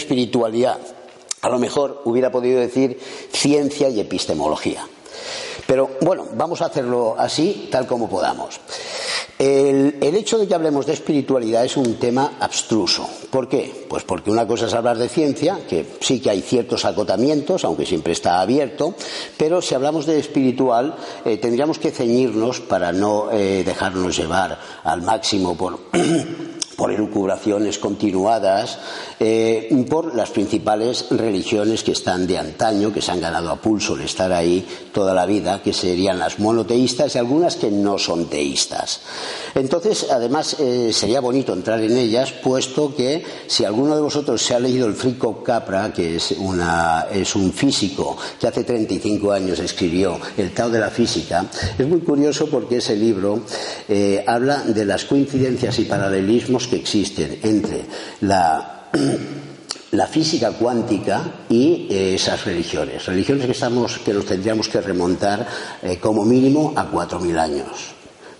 espiritualidad. A lo mejor hubiera podido decir ciencia y epistemología. Pero bueno, vamos a hacerlo así, tal como podamos. El, hecho de que hablemos de espiritualidad es un tema abstruso. ¿Por qué? Pues porque una cosa es hablar de ciencia, que sí que hay ciertos acotamientos, aunque siempre está abierto, pero si hablamos de espiritual eh, tendríamos que ceñirnos para no eh, dejarnos llevar al máximo por por elucubraciones continuadas, eh, por las principales religiones que están de antaño, que se han ganado a pulso el estar ahí toda la vida, que serían las monoteístas y algunas que no son teístas. Entonces, además, eh, sería bonito entrar en ellas, puesto que si alguno de vosotros se ha leído el Frico Capra, que es, un físico que hace 35 años escribió El Tao de la Física, es muy curioso porque ese libro eh, habla de las coincidencias y paralelismos que existen entre la, la física cuántica y eh, esas religiones. Religiones que, estamos, que nos tendríamos que remontar eh, como mínimo a 4.000 años,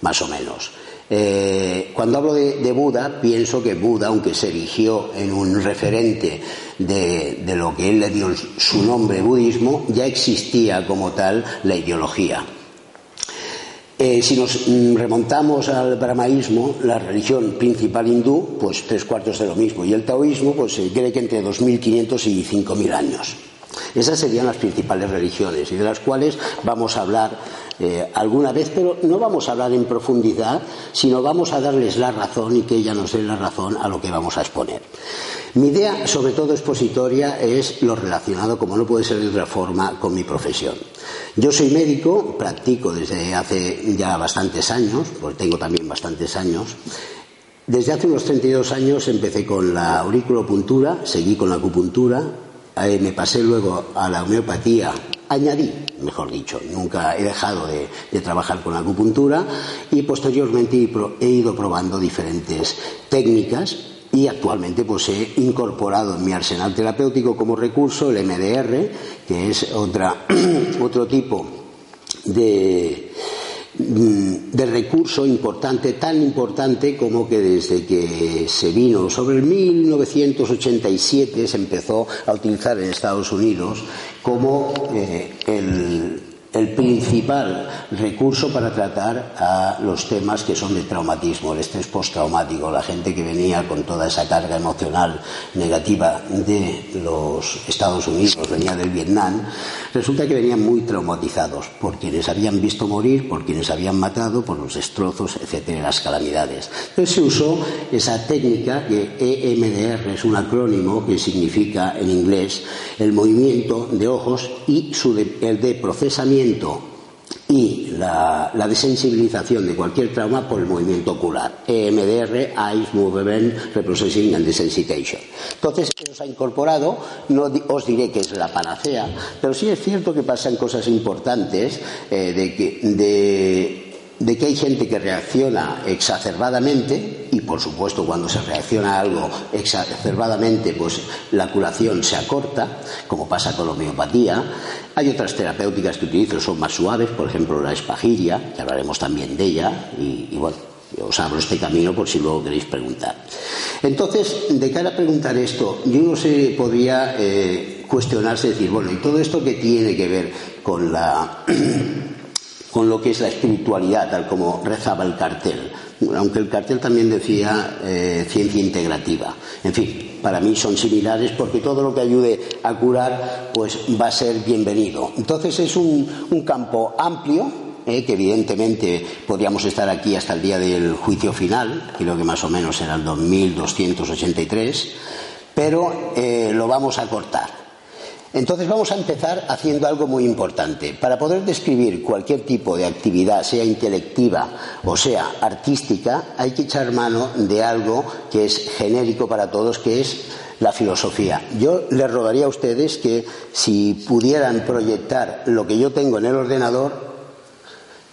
más o menos. Eh, cuando hablo de, de, Buda, pienso que Buda, aunque se erigió en un referente de, de lo que él le dio su nombre budismo, ya existía como tal la ideología. Eh, si nos remontamos al brahmaísmo, la religión principal hindú, pues tres cuartos de lo mismo. Y el taoísmo, pues se cree que entre 2.500 y 5.000 años. Esas serían las principales religiones y de las cuales vamos a hablar eh, alguna vez, pero no vamos a hablar en profundidad, sino vamos a darles la razón y que ella nos dé la razón a lo que vamos a exponer. Mi idea, sobre todo expositoria, es lo relacionado, como no puede ser de otra forma, con mi profesión. Yo soy médico, practico desde hace ya bastantes años, porque tengo también bastantes años. Desde hace unos 32 años empecé con la auriculopuntura, seguí con la acupuntura, eh, me pasé luego a la homeopatía, añadí, mejor dicho, nunca he dejado de, trabajar con la acupuntura y posteriormente he ido probando diferentes técnicas y actualmente pues he incorporado en mi arsenal terapéutico como recurso el MDR, que es otra, otro tipo de, de recurso importante, tan importante como que desde que se vino sobre el 1987 se empezó a utilizar en Estados Unidos como eh, el el principal recurso para tratar a los temas que son de traumatismo, el estrés postraumático, la gente que venía con toda esa carga emocional negativa de los Estados Unidos, venía del Vietnam, resulta que venían muy traumatizados por quienes habían visto morir, por quienes habían matado, por los destrozos, etcétera, las calamidades. Entonces se usó esa técnica que EMDR es un acrónimo que significa en inglés el movimiento de ojos y el de procesamiento y la, desensibilización de cualquier trauma por el movimiento ocular. EMDR, Eyes Movement Reprocessing and Desensitization. Entonces, eso se ha incorporado, no os diré que es la panacea, pero sí es cierto que pasan cosas importantes eh, de, que, de, de que hay gente que reacciona exacerbadamente por supuesto cuando se reacciona a algo exacerbadamente pues la curación se acorta como pasa con la homeopatía hay otras terapéuticas que utilizo son más suaves por ejemplo la espagiria que hablaremos también de ella y, y bueno os abro este camino por si luego queréis preguntar entonces de cara a preguntar esto yo no sé podría eh, cuestionarse decir bueno y todo esto que tiene que ver con la con lo que es la espiritualidad, tal como rezaba el cartel. Aunque el cartel también decía eh, ciencia integrativa. En fin, para mí son similares porque todo lo que ayude a curar pues va a ser bienvenido. Entonces es un, un campo amplio eh, que evidentemente podríamos estar aquí hasta el día del juicio final, creo que más o menos era el 2283, pero eh, lo vamos a cortar. Entonces vamos a empezar haciendo algo muy importante. Para poder describir cualquier tipo de actividad, sea intelectiva o sea artística, hay que echar mano de algo que es genérico para todos, que es la filosofía. Yo les rogaría a ustedes que si pudieran proyectar lo que yo tengo en el ordenador,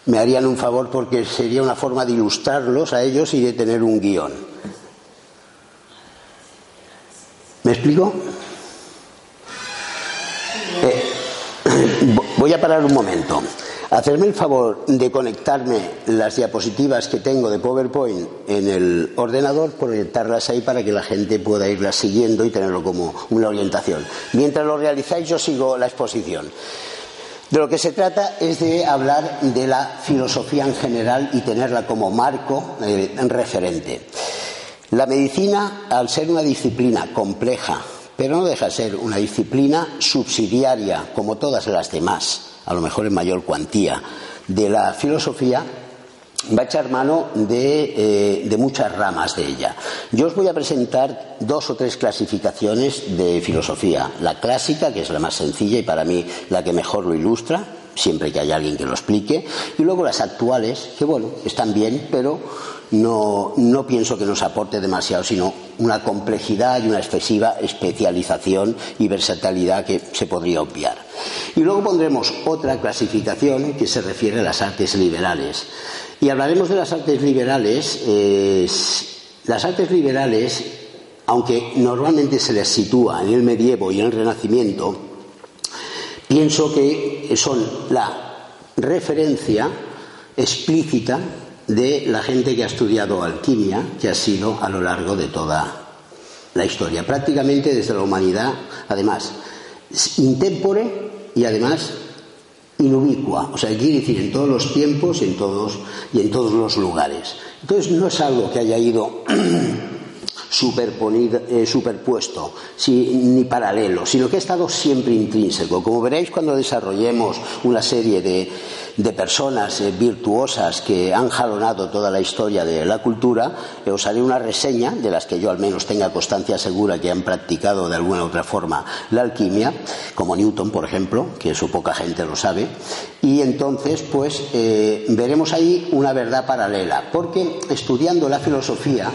me harían un favor porque sería una forma de ilustrarlos a ellos y de tener un guion. ¿Me explico? Voy a parar un momento. Hacerme el favor de conectarme las diapositivas que tengo de PowerPoint en el ordenador, proyectarlas ahí para que la gente pueda irlas siguiendo y tenerlo como una orientación. Mientras lo realizáis, yo sigo la exposición. De lo que se trata es de hablar de la filosofía en general y tenerla como marco eh, referente. La medicina, al ser una disciplina compleja, pero no deja de ser una disciplina subsidiaria, como todas las demás, a lo mejor en mayor cuantía, de la filosofía, va a echar mano de, eh, de, muchas ramas de ella. Yo os voy a presentar dos o tres clasificaciones de filosofía. La clásica, que es la más sencilla y para mí la que mejor lo ilustra, siempre que haya alguien que lo explique, y luego las actuales, que bueno, están bien, pero no, no pienso que nos aporte demasiado, sino una complejidad y una excesiva especialización y versatilidad que se podría obviar. Y luego pondremos otra clasificación que se refiere a las artes liberales. Y hablaremos de las artes liberales. Las artes liberales, aunque normalmente se les sitúa en el medievo y en el renacimiento, pienso que son la referencia explícita de la gente que ha estudiado alquimia, que ha sido a lo largo de toda la historia, prácticamente desde la humanidad, además, intempore y además inubicua, o sea, quiere decir en todos los tiempos en todos, y en todos los lugares. Entonces no es algo que haya ido eh, superpuesto ni paralelo, sino que ha estado siempre intrínseco. Como veréis cuando desarrollemos una serie de, de personas eh, virtuosas que han jalonado toda la historia de la cultura, eh, os haré una reseña de las que yo al menos tenga constancia segura que han practicado de alguna u otra forma la alquimia, como Newton, por ejemplo, que eso poca gente lo sabe, y entonces pues veremos ahí una verdad paralela, porque estudiando la filosofía,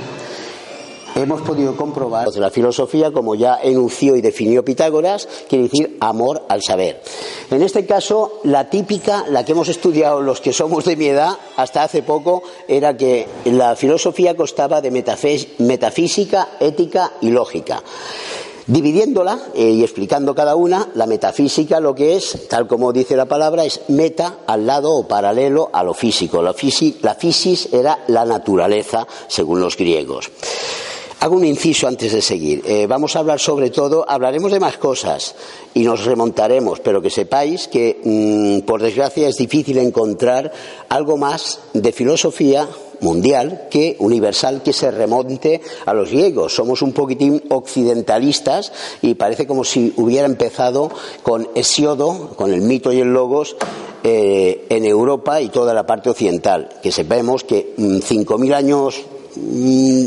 hemos podido comprobar la filosofía, como ya enunció y definió Pitágoras, quiere decir amor al saber. En este caso, la típica, la que hemos estudiado los que somos de mi edad hasta hace poco, era que la filosofía constaba de metafísica, ética y lógica. Dividiéndola eh, y explicando cada una, la metafísica lo que es, tal como dice la palabra, es meta al lado o paralelo a lo físico. La, la fisis era la naturaleza, según los griegos. Hago un inciso antes de seguir. Eh, vamos a hablar sobre todo, hablaremos de más cosas y nos remontaremos, pero que sepáis que, mm, por desgracia, es difícil encontrar algo más de filosofía mundial que universal que se remonte a los griegos. Somos un poquitín occidentalistas y parece como si hubiera empezado con Hesiodo, con el mito y el logos, eh, en Europa y toda la parte occidental. Que sepamos que mm, cinco mil años. Mm,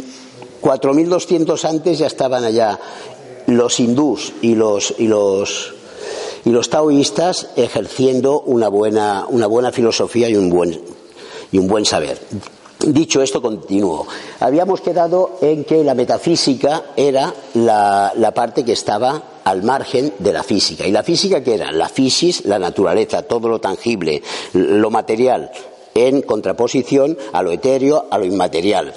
4.200 antes ya estaban allá los hindús y los, y los, y los taoístas ejerciendo una buena, una buena filosofía y un buen, y un buen saber. Dicho esto, continúo. Habíamos quedado en que la metafísica era la, la, parte que estaba al margen de la física. ¿Y la física qué era? La fisis, la naturaleza, todo lo tangible, lo material, en contraposición a lo etéreo, a lo inmaterial.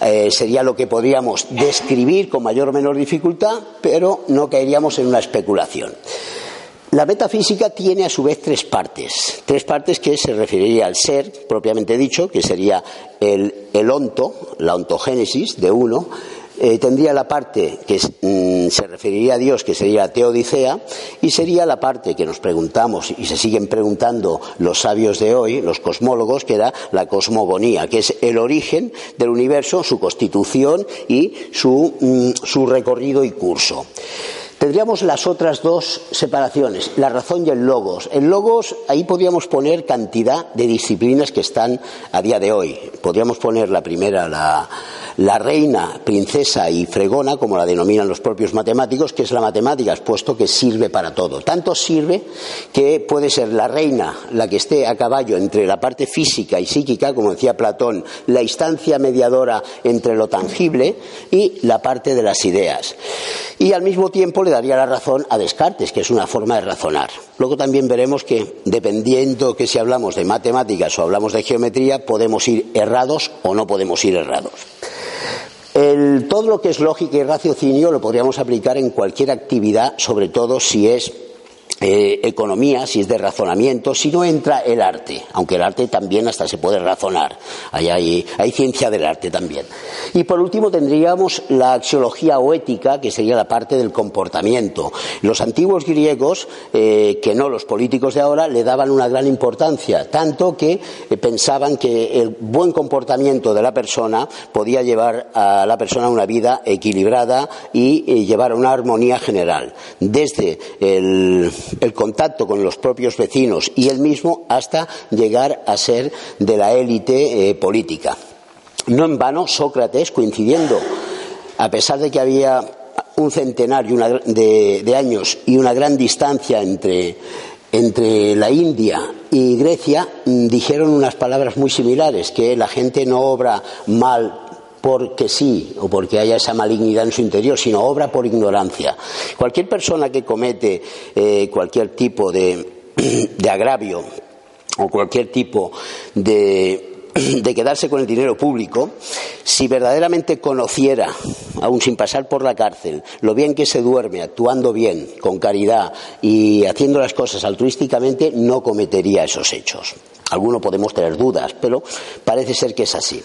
Eh, sería lo que podríamos describir con mayor o menor dificultad, pero no caeríamos en una especulación. La metafísica tiene a su vez tres partes, tres partes que se referiría al ser, propiamente dicho, que sería el, el onto, la ontogénesis de uno, eh, tendría la parte que mm, se referiría a Dios, que sería la teodicea, y sería la parte que nos preguntamos y se siguen preguntando los sabios de hoy, los cosmólogos, que era la cosmogonía, que es el origen del universo, su constitución y su, mm, su recorrido y curso. Tendríamos las otras dos separaciones, la razón y el logos. El logos, ahí podríamos poner cantidad de disciplinas que están a día de hoy. Podríamos poner la primera, la, reina, princesa y fregona, como la denominan los propios matemáticos, que es la matemática, puesto que sirve para todo. Tanto sirve que puede ser la reina la que esté a caballo entre la parte física y psíquica, como decía Platón, la instancia mediadora entre lo tangible y la parte de las ideas. Y al mismo tiempo le daría la razón a Descartes, que es una forma de razonar. Luego también veremos que, dependiendo que si hablamos de matemáticas o hablamos de geometría, podemos ir errados o no podemos ir errados. Todo lo que es lógica y raciocinio lo podríamos aplicar en cualquier actividad, sobre todo si es eh, economía, si es de razonamiento, si no entra el arte, aunque el arte también hasta se puede razonar, hay, hay, hay, ciencia del arte también. Y por último tendríamos la axiología o ética, que sería la parte del comportamiento. Los antiguos griegos, eh, que no los políticos de ahora, le daban una gran importancia, tanto que eh, pensaban que el buen comportamiento de la persona podía llevar a la persona a una vida equilibrada y eh, llevar a una armonía general, desde el el contacto con los propios vecinos y él mismo hasta llegar a ser de la élite eh, política. No en vano, Sócrates, coincidiendo, a pesar de que había un centenario de, de años y una gran distancia entre, entre la India y Grecia, mm, dijeron unas palabras muy similares, que la gente no obra mal porque sí o porque haya esa malignidad en su interior, sino obra por ignorancia. Cualquier persona que comete eh, cualquier tipo de, agravio o cualquier tipo de, de quedarse con el dinero público, si verdaderamente conociera, aun sin pasar por la cárcel, lo bien que se duerme, actuando bien, con caridad y haciendo las cosas altruísticamente, no cometería esos hechos. Algunos podemos tener dudas, pero parece ser que es así.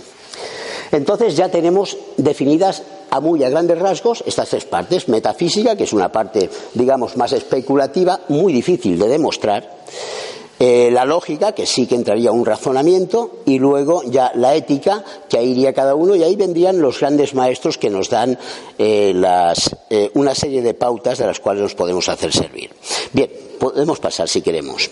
Entonces ya tenemos definidas a muy a grandes rasgos estas tres partes. Metafísica, que es una parte, digamos, más especulativa, muy difícil de demostrar. Eh, la lógica, que sí que entraría un razonamiento, y luego ya la ética, que ahí iría cada uno, y ahí vendrían los grandes maestros que nos dan eh, eh, una serie de pautas de las cuales nos podemos hacer servir. Bien, podemos pasar si queremos.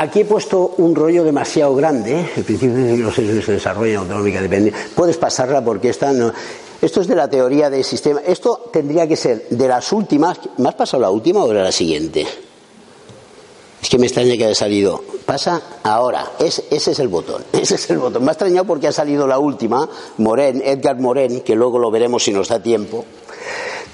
Aquí he puesto un rollo demasiado grande, el principio de los de desarrollo autonómica dependiente. Puedes pasarla porque esta no. Esto es de la teoría del sistema. Esto tendría que ser de las últimas. ¿Me has pasado la última o de la siguiente? Es que me extraña que haya salido. Pasa ahora. ese es el botón. Ese es el botón. Me ha extrañado porque ha salido la última, Moren, Edgar Moren, que luego lo veremos si nos da tiempo.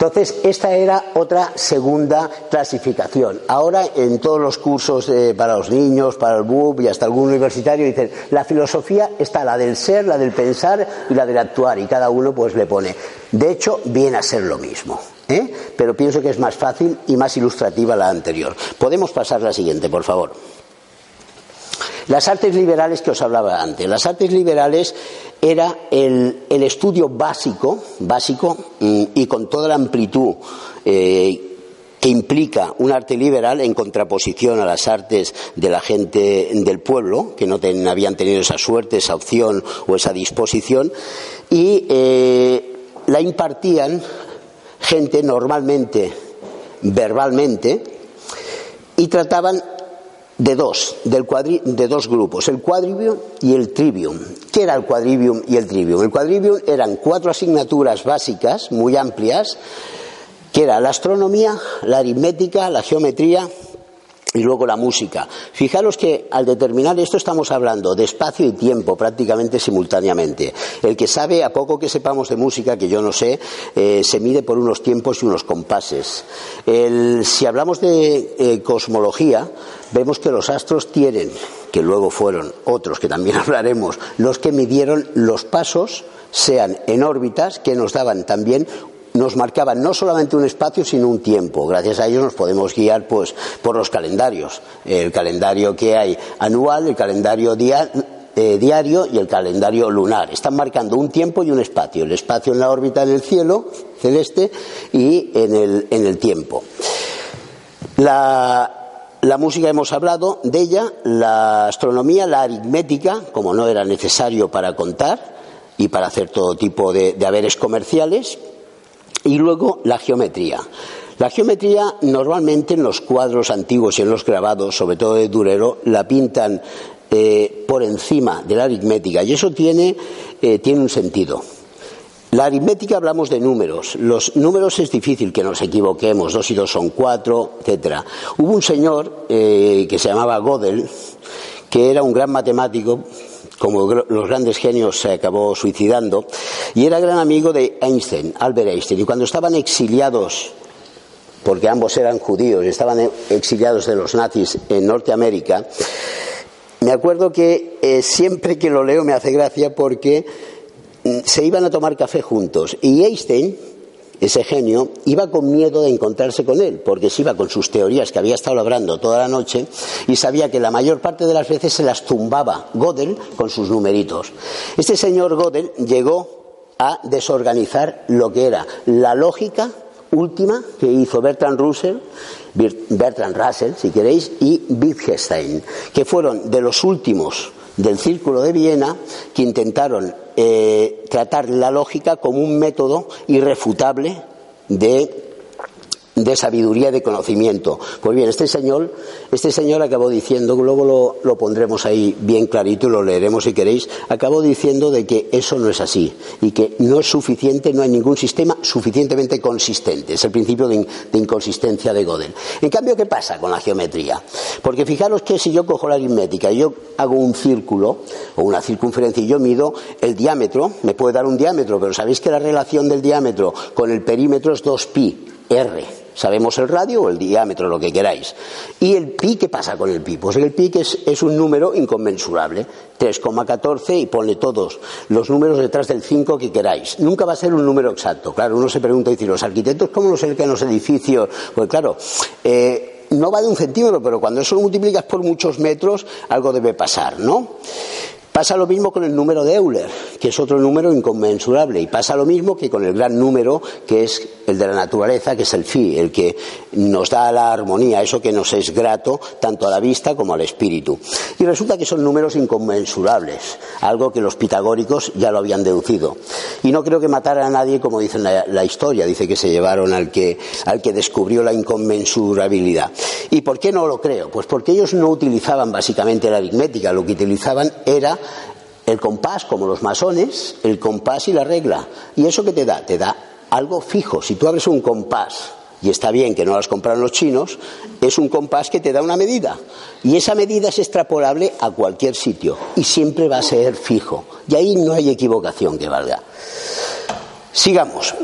Entonces, esta era otra segunda clasificación. Ahora, en todos los cursos eh, para los niños, para el BUP y hasta algún universitario, dicen, la filosofía está la del ser, la del pensar y la del actuar, y cada uno pues le pone. De hecho, viene a ser lo mismo. ¿eh? Pero pienso que es más fácil y más ilustrativa la anterior. Podemos pasar la siguiente, por favor. Las artes liberales que os hablaba antes. Las artes liberales era el, estudio básico, básico mm, y con toda la amplitud eh, que implica un arte liberal en contraposición a las artes de la gente del pueblo, que no ten, habían tenido esa suerte, esa opción o esa disposición, y eh, la impartían gente normalmente verbalmente y trataban de dos, del cuadri, de dos grupos, el quadrivium y el trivium. ¿Qué era el quadrivium y el trivium? El quadrivium eran cuatro asignaturas básicas muy amplias, que era la astronomía, la aritmética, la geometría y luego la música. Fijaros que al determinar esto estamos hablando de espacio y tiempo prácticamente simultáneamente. El que sabe, a poco que sepamos de música, que yo no sé, eh, se mide por unos tiempos y unos compases. Si hablamos de eh, cosmología, vemos que los astros tienen, que luego fueron otros que también hablaremos, los que midieron los pasos sean en órbitas que nos daban también nos marcaban no solamente un espacio, sino un tiempo. Gracias a ellos nos podemos guiar pues, por los calendarios. El calendario que hay anual, el calendario eh, diario y el calendario lunar. Están marcando un tiempo y un espacio. El espacio en la órbita en el cielo celeste y en el, tiempo. La, la música hemos hablado de ella, la astronomía, la aritmética, como no era necesario para contar y para hacer todo tipo de, de haberes comerciales, y luego la geometría. La geometría normalmente en los cuadros antiguos y en los grabados, sobre todo de Durero, la pintan eh, por encima de la aritmética y eso tiene, eh, tiene un sentido. La aritmética hablamos de números. Los números es difícil que nos equivoquemos. Dos y dos son cuatro, etcétera. Hubo un señor eh, que se llamaba Gödel, que era un gran matemático, como los grandes genios se acabó suicidando, y era gran amigo de Einstein, Albert Einstein. Y cuando estaban exiliados, porque ambos eran judíos, estaban e- exiliados de los nazis en Norteamérica, me acuerdo que eh, siempre que lo leo me hace gracia porque mm, se iban a tomar café juntos y Einstein, ese genio, iba con miedo de encontrarse con él, porque se iba con sus teorías que había estado hablando toda la noche y sabía que la mayor parte de las veces se las tumbaba Gödel con sus numeritos. Este señor Gödel llegó a desorganizar lo que era la lógica última que hizo Bertrand Russell, Bertrand Russell, si queréis, y Wittgenstein, que fueron de los últimos del Círculo de Viena que intentaron eh, tratar la lógica como un método irrefutable de de sabiduría de conocimiento. Pues bien, este señor, este señor acabó diciendo, luego lo, pondremos ahí bien clarito y lo leeremos si queréis, acabó diciendo de que eso no es así y que no es suficiente, no hay ningún sistema suficientemente consistente. Es el principio de, in- de inconsistencia de Gödel. En cambio, ¿qué pasa con la geometría? Porque fijaros que si yo cojo la aritmética y yo hago un círculo o una circunferencia y yo mido el diámetro, me puede dar un diámetro, pero sabéis que la relación del diámetro con el perímetro es 2pi, r. Sabemos el radio o el diámetro, lo que queráis. ¿Y el pi qué pasa con el pi? Pues el pi es, es un número inconmensurable. 3,14 y ponle todos los números detrás del 5 que queráis. Nunca va a ser un número exacto. Claro, uno se pregunta y dice, ¿los arquitectos cómo lo cercan los edificios? Pues claro, eh, no va de un centímetro, pero cuando eso lo multiplicas por muchos metros, algo debe pasar, ¿no? Pasa lo mismo con el número de Euler, que es otro número inconmensurable, y pasa lo mismo que con el gran número, que es el de la naturaleza, que es el phi, el que nos da la armonía, eso que nos es grato tanto a la vista como al espíritu. Y resulta que son números inconmensurables, algo que los pitagóricos ya lo habían deducido. Y no creo que matara a nadie, como dice la, historia, dice que se llevaron al que, al que descubrió la inconmensurabilidad. ¿Y por qué no lo creo? Pues porque ellos no utilizaban básicamente la aritmética, lo que utilizaban era el compás, como los masones, el compás y la regla. ¿Y eso qué te da? Te da algo fijo. Si tú abres un compás, y está bien que no las compraron los chinos, es un compás que te da una medida. Y esa medida es extrapolable a cualquier sitio. Y siempre va a ser fijo. Y ahí no hay equivocación que valga. Sigamos.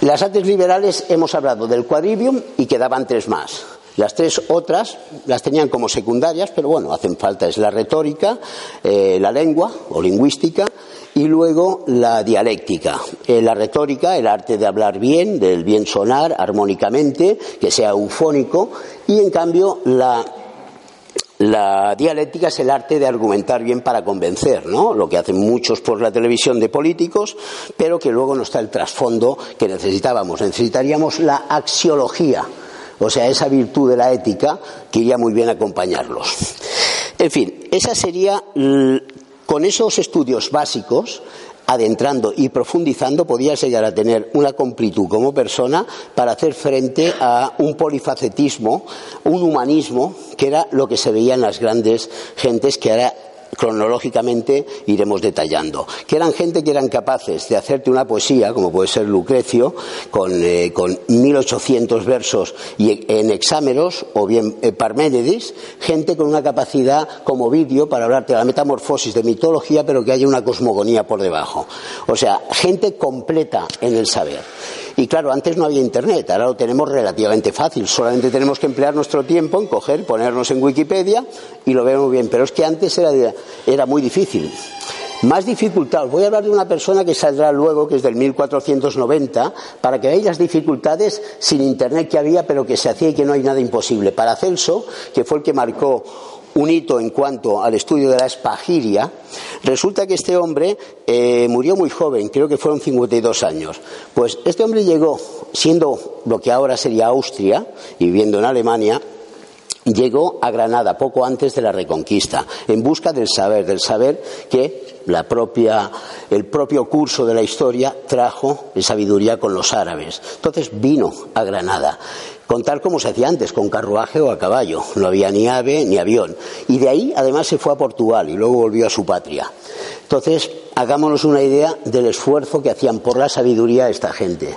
Las artes liberales hemos hablado del quadrivium y quedaban tres más. Las tres otras las tenían como secundarias, pero bueno, hacen falta. Es la retórica, eh, la lengua o lingüística y luego la dialéctica. Eh, la retórica, el arte de hablar bien, del bien sonar armónicamente, que sea eufónico, y en cambio la la dialéctica es el arte de argumentar bien para convencer, ¿no? Lo que hacen muchos por la televisión de políticos, pero que luego no está el trasfondo que necesitábamos. Necesitaríamos la axiología, o sea, esa virtud de la ética que iría muy bien acompañarlos. En fin, esa sería, con esos estudios básicos, adentrando y profundizando, podías llegar a tener una completud como persona para hacer frente a un polifacetismo, un humanismo, que era lo que se veía en las grandes gentes que ahora cronológicamente iremos detallando, que eran gente que eran capaces de hacerte una poesía, como puede ser Lucrecio, con, eh, con 1800 versos y en hexámeros, o bien eh, Parménides, gente con una capacidad como vídeo para hablarte de la metamorfosis de mitología, pero que haya una cosmogonía por debajo. O sea, gente completa en el saber. Y claro, antes no había internet, ahora lo tenemos relativamente fácil, solamente tenemos que emplear nuestro tiempo en coger, ponernos en Wikipedia y lo vemos bien, pero es que antes era, muy difícil. Más dificultad, voy a hablar de una persona que saldrá luego, que es del 1490, para que veáis las dificultades sin internet que había, pero que se hacía y que no hay nada imposible. Paracelso, que fue el que marcó un hito en cuanto al estudio de la espagiria, resulta que este hombre eh, murió muy joven, creo que fueron 52 años. Pues este hombre llegó, siendo lo que ahora sería Austria y viviendo en Alemania, llegó a Granada poco antes de la Reconquista, en busca del saber, del saber que la propia, el propio curso de la historia trajo en sabiduría con los árabes. Entonces vino a Granada. Contar como se hacía antes, con carruaje o a caballo. No había ni ave ni avión. Y de ahí, además, se fue a Portugal y luego volvió a su patria. Entonces, hagámonos una idea del esfuerzo que hacían por la sabiduría esta gente.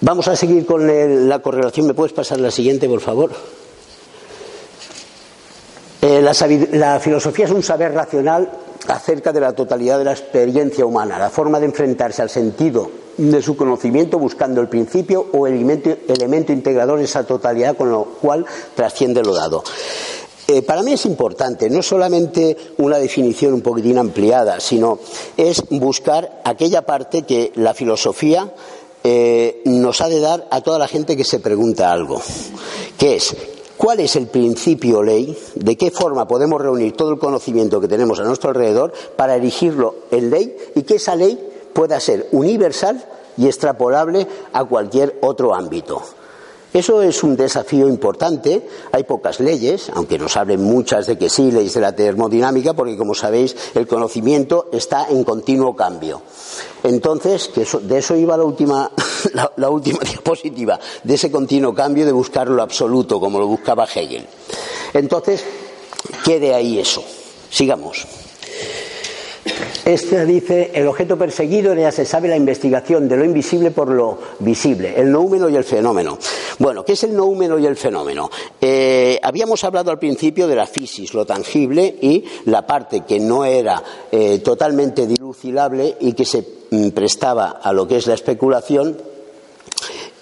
Vamos a seguir con la correlación. ¿Me puedes pasar la siguiente, por favor? Eh, la filosofía es un saber racional acerca de la totalidad de la experiencia humana, la forma de enfrentarse al sentido de su conocimiento buscando el principio o elemento, elemento integrador esa totalidad con lo cual trasciende lo dado. Eh, para mí es importante, no solamente una definición un poquitín ampliada, sino es buscar aquella parte que la filosofía eh, nos ha de dar a toda la gente que se pregunta algo, que es cuál es el principio ley, de qué forma podemos reunir todo el conocimiento que tenemos a nuestro alrededor para erigirlo en ley y que esa ley pueda ser universal y extrapolable a cualquier otro ámbito. Eso es un desafío importante. Hay pocas leyes, aunque nos hablen muchas de que sí, leyes de la termodinámica, porque como sabéis, el conocimiento está en continuo cambio. Entonces, que eso- de eso iba la última, la, la última diapositiva, de ese continuo cambio de buscar lo absoluto, como lo buscaba Hegel. Entonces, quede ahí eso. Sigamos. Este dice, el objeto perseguido ya se sabe la investigación de lo invisible por lo visible, el noúmeno y el fenómeno. Bueno, ¿qué es el noúmeno y el fenómeno? Eh, habíamos hablado al principio de la fisis, lo tangible, y la parte que no era eh, totalmente dilucidable y que se mm, prestaba a lo que es la especulación,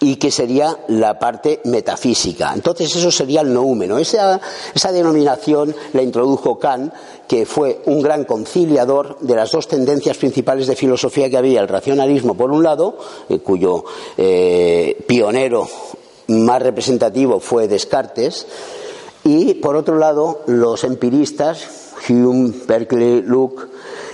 y que sería la parte metafísica. Entonces eso sería el noúmeno. Esa, esa denominación la introdujo Kant, que fue un gran conciliador de las dos tendencias principales de filosofía que había, el racionalismo por un lado, eh, cuyo eh, pionero más representativo fue Descartes, y por otro lado los empiristas, Hume, Berkeley, Locke,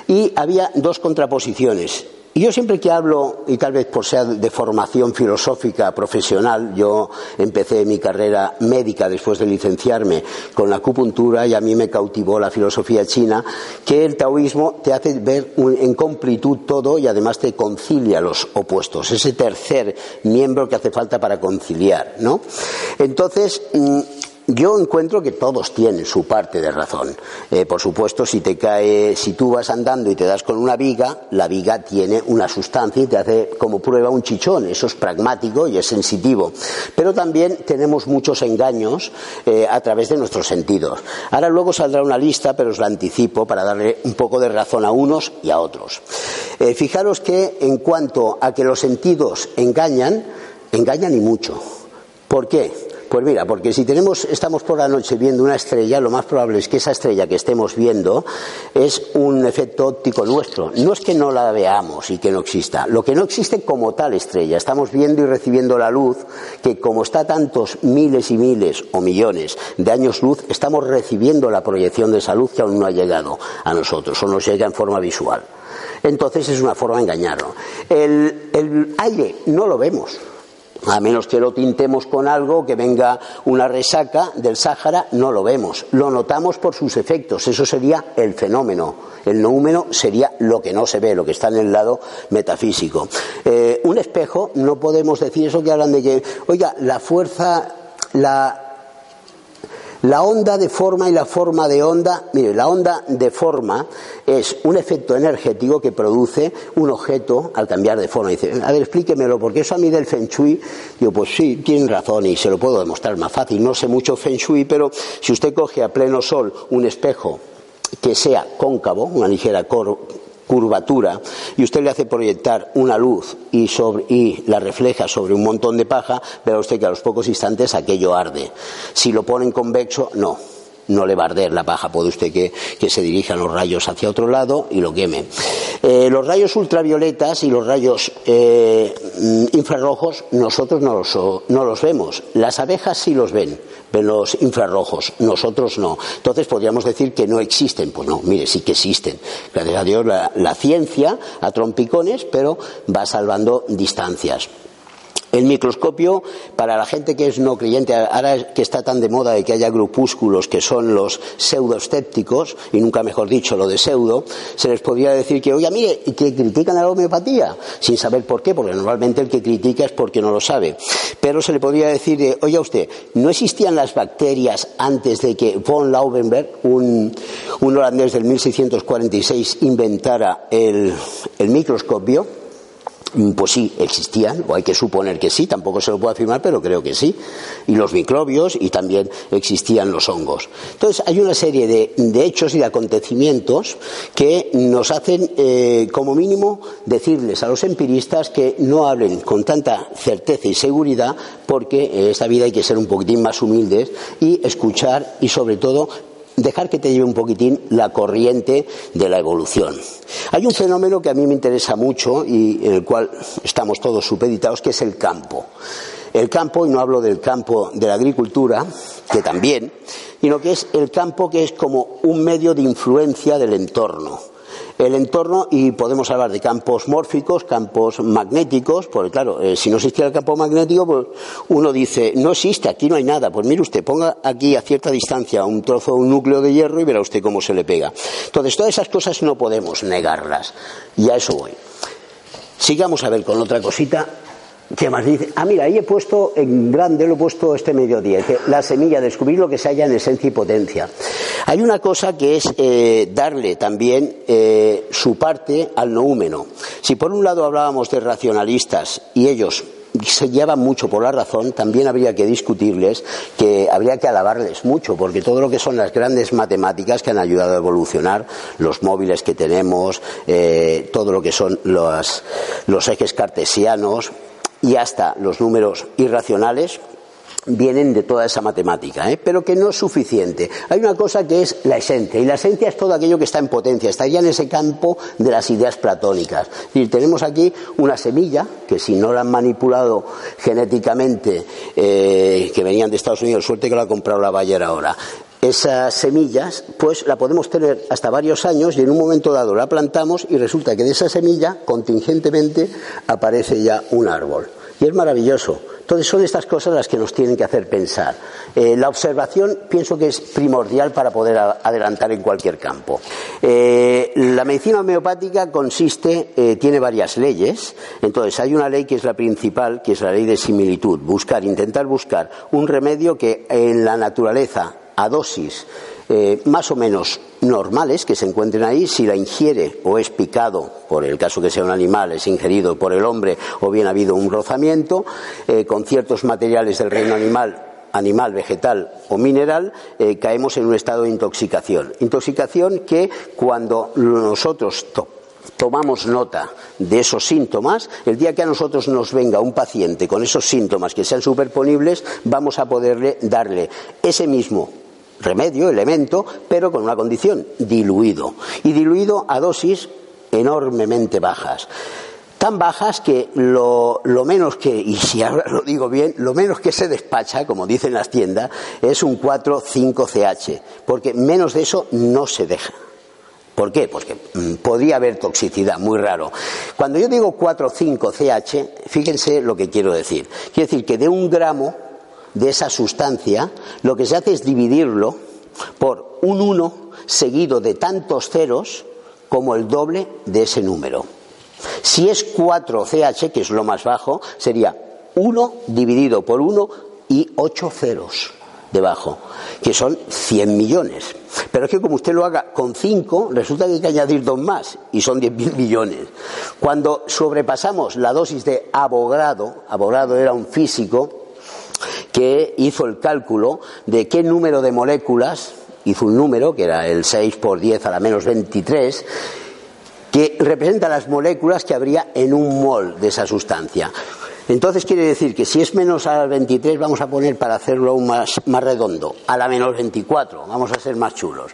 y había dos contraposiciones. Y yo siempre que hablo, y tal vez por ser de formación filosófica profesional, yo empecé mi carrera médica después de licenciarme con la acupuntura y a mí me cautivó la filosofía china, que el taoísmo te hace ver en completud todo y además te concilia los opuestos, ese tercer miembro que hace falta para conciliar, ¿no? Entonces, mm, yo encuentro que todos tienen su parte de razón. Eh, por supuesto, si te cae, si tú vas andando y te das con una viga, la viga tiene una sustancia y te hace como prueba un chichón. Eso es pragmático y es sensitivo. Pero también tenemos muchos engaños eh, a través de nuestros sentidos. Ahora luego saldrá una lista, pero os la anticipo para darle un poco de razón a unos y a otros. Eh, fijaros que en cuanto a que los sentidos engañan, engañan y mucho. ¿Por qué? Pues mira, porque si tenemos, estamos por la noche viendo una estrella, lo más probable es que esa estrella que estemos viendo es un efecto óptico nuestro. No es que no la veamos y que no exista. Lo que no existe como tal estrella. Estamos viendo y recibiendo la luz que como está tantos miles y miles o millones de años luz, estamos recibiendo la proyección de esa luz que aún no ha llegado a nosotros o nos llega en forma visual. Entonces es una forma de engañarlo. El, el aire no lo vemos. A menos que lo tintemos con algo, que venga una resaca del Sáhara, no lo vemos. Lo notamos por sus efectos. Eso sería el fenómeno. El noúmeno sería lo que no se ve, lo que está en el lado metafísico. Eh, un espejo, no podemos decir eso que hablan de que, oiga, la fuerza, la, la onda de forma y la forma de onda, mire, la onda de forma es un efecto energético que produce un objeto al cambiar de forma. Dice, a ver, explíquemelo, porque eso a mí del Feng Shui, digo, pues sí, tienen razón y se lo puedo demostrar más fácil. No sé mucho Feng Shui, pero si usted coge a pleno sol un espejo que sea cóncavo, una ligera cor- curvatura, y usted le hace proyectar una luz y, sobre- y la refleja sobre un montón de paja, verá usted que a los pocos instantes aquello arde. Si lo ponen convexo, no. no le va a arder la paja, puede usted que, que se dirijan los rayos hacia otro lado y lo queme. Eh, los rayos ultravioletas y los rayos eh, infrarrojos nosotros no los, no los vemos. Las abejas sí los ven, ven los infrarrojos, nosotros no. Entonces podríamos decir que no existen. Pues no, mire, sí que existen. Gracias a Dios la, la ciencia a trompicones, pero va salvando distancias. El microscopio, para la gente que es no creyente, ahora que está tan de moda de que haya grupúsculos que son los pseudoescépticos, y nunca mejor dicho lo de pseudo, se les podría decir que, oye, mire, y que critican a la homeopatía, sin saber por qué, porque normalmente el que critica es porque no lo sabe. Pero se le podría decir, eh, oye usted, ¿no existían las bacterias antes de que von Laubenberg, un, un holandés del 1646, inventara el, el microscopio? Pues sí, existían, o hay que suponer que sí, tampoco se lo puedo afirmar, pero creo que sí. Y los microbios y también existían los hongos. Entonces, hay una serie de, de hechos y de acontecimientos que nos hacen, eh, como mínimo, decirles a los empiristas que no hablen con tanta certeza y seguridad, porque en esta vida hay que ser un poquitín más humildes y escuchar y, sobre todo, dejar que te lleve un poquitín la corriente de la evolución. Hay un fenómeno que a mí me interesa mucho y en el cual estamos todos supeditados, que es el campo. El campo, y no hablo del campo de la agricultura, que también, sino que es el campo que es como un medio de influencia del entorno el entorno y podemos hablar de campos mórficos, campos magnéticos, porque claro, eh, si no existiera el campo magnético, pues uno dice, no existe, aquí no hay nada. Pues mire usted, ponga aquí a cierta distancia un trozo, un núcleo de hierro y verá usted cómo se le pega. Entonces, todas esas cosas no podemos negarlas. Y a eso voy. Sigamos a ver con otra cosita ¿Qué más dice? Ah, mira, ahí he puesto en grande, lo he puesto este mediodía, que la semilla, descubrir lo que se halla en esencia y potencia. Hay una cosa que es eh, darle también eh, su parte al noúmeno. Si por un lado hablábamos de racionalistas y ellos se llevan mucho por la razón, también habría que discutirles que habría que alabarles mucho, porque todo lo que son las grandes matemáticas que han ayudado a evolucionar, los móviles que tenemos, eh, todo lo que son los, los ejes cartesianos, y hasta los números irracionales vienen de toda esa matemática, ¿eh? pero que no es suficiente. Hay una cosa que es la esencia, y la esencia es todo aquello que está en potencia, estaría en ese campo de las ideas platónicas. Decir, tenemos aquí una semilla que si no la han manipulado genéticamente, eh, que venían de Estados Unidos, suerte que la ha comprado la Bayer ahora, esas semillas, pues la podemos tener hasta varios años y en un momento dado la plantamos y resulta que de esa semilla, contingentemente, aparece ya un árbol. Y es maravilloso. Entonces son estas cosas las que nos tienen que hacer pensar. Eh, la observación pienso que es primordial para poder adelantar en cualquier campo. Eh, la medicina homeopática consiste, eh, tiene varias leyes. Entonces hay una ley que es la principal, que es la ley de similitud. Buscar, intentar buscar un remedio que en la naturaleza a dosis eh, más o menos normales que se encuentren ahí, si la ingiere o es picado, por el caso que sea un animal, es ingerido por el hombre o bien ha habido un rozamiento, eh, con ciertos materiales del reino animal animal, vegetal o mineral, eh, caemos en un estado de intoxicación. Intoxicación que cuando nosotros tomamos nota de esos síntomas, el día que a nosotros nos venga un paciente con esos síntomas que sean superponibles, vamos a poderle darle ese mismo remedio, elemento, pero con una condición, diluido. Y diluido a dosis enormemente bajas. Tan bajas que lo, lo, menos que, y si ahora lo digo bien, lo menos que se despacha, como dicen las tiendas, es un 4-5-CH, porque menos de eso no se deja. ¿Por qué? Porque mm, podría haber toxicidad, muy raro. Cuando yo digo 4-5-CH, fíjense lo que quiero decir. Quiere decir que de un gramo de esa sustancia, lo que se hace es dividirlo por un 1 seguido de tantos ceros como el doble de ese número. Si es 4 CH, que es lo más bajo, sería 1 dividido por 1 y 8 ceros debajo, que son 100 millones. Pero es que como usted lo haga con 5, resulta que hay que añadir dos más, y son 10.000 millones. Cuando sobrepasamos la dosis de abogado, abogado era un físico, que hizo el cálculo de qué número de moléculas, hizo un número, que era el 6 por 10 a la menos 23, que representa las moléculas que habría en un mol de esa sustancia. Entonces quiere decir que si es menos a las 23 vamos a poner para hacerlo aún más, más redondo, a la menos 24, vamos a ser más chulos.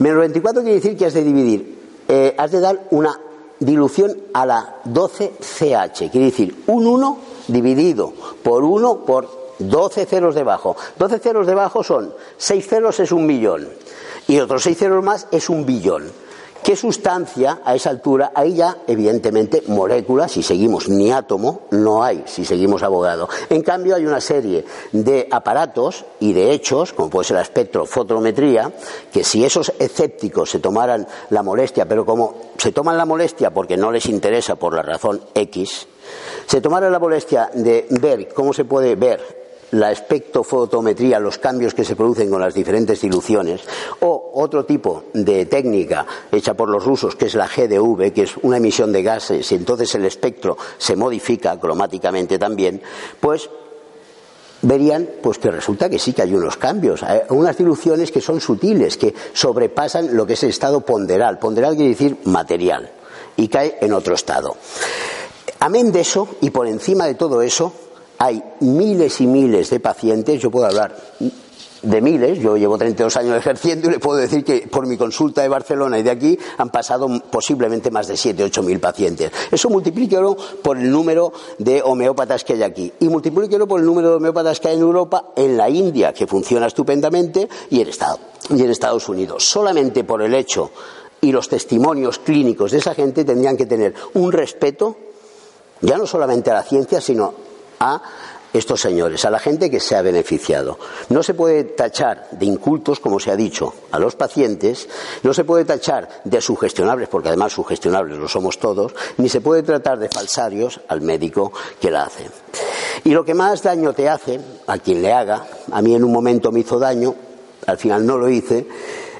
Menos 24 quiere decir que has de dividir, eh, has de dar una dilución a la 12CH, quiere decir un 1 dividido por 1 por 12 ceros debajo. 12 ceros debajo son 6 ceros es un millón y otros 6 ceros más es un billón. ¿Qué sustancia a esa altura? Ahí ya, evidentemente, moléculas, si seguimos ni átomo, no hay, si seguimos abogado. En cambio, hay una serie de aparatos y de hechos, como puede ser la espectrofotometría, que si esos escépticos se tomaran la molestia, pero como se toman la molestia porque no les interesa por la razón X, se tomaran la molestia de ver cómo se puede ver la espectrofotometría, los cambios que se producen con las diferentes diluciones, o otro tipo de técnica hecha por los rusos, que es la GDV, que es una emisión de gases, y entonces el espectro se modifica cromáticamente también, pues verían pues que resulta que sí que hay unos cambios, hay unas diluciones que son sutiles, que sobrepasan lo que es el estado ponderal. Ponderal quiere decir material y cae en otro estado. Amén de eso, y por encima de todo eso, hay miles y miles de pacientes, yo puedo hablar de miles, yo llevo 32 años ejerciendo y le puedo decir que por mi consulta de Barcelona y de aquí han pasado posiblemente más de 7, 8 mil pacientes. Eso multiplíquelo por el número de homeópatas que hay aquí y multiplíquelo por el número de homeópatas que hay en Europa, en la India, que funciona estupendamente, y en, Estado, y en Estados Unidos. Solamente por el hecho y los testimonios clínicos de esa gente tendrían que tener un respeto, ya no solamente a la ciencia, sino a estos señores, a la gente que se ha beneficiado. No se puede tachar de incultos, como se ha dicho, a los pacientes, no se puede tachar de sugestionables, porque además sugestionables lo somos todos, ni se puede tratar de falsarios al médico que la hace. Y lo que más daño te hace, a quien le haga, a mí en un momento me hizo daño, al final no lo hice,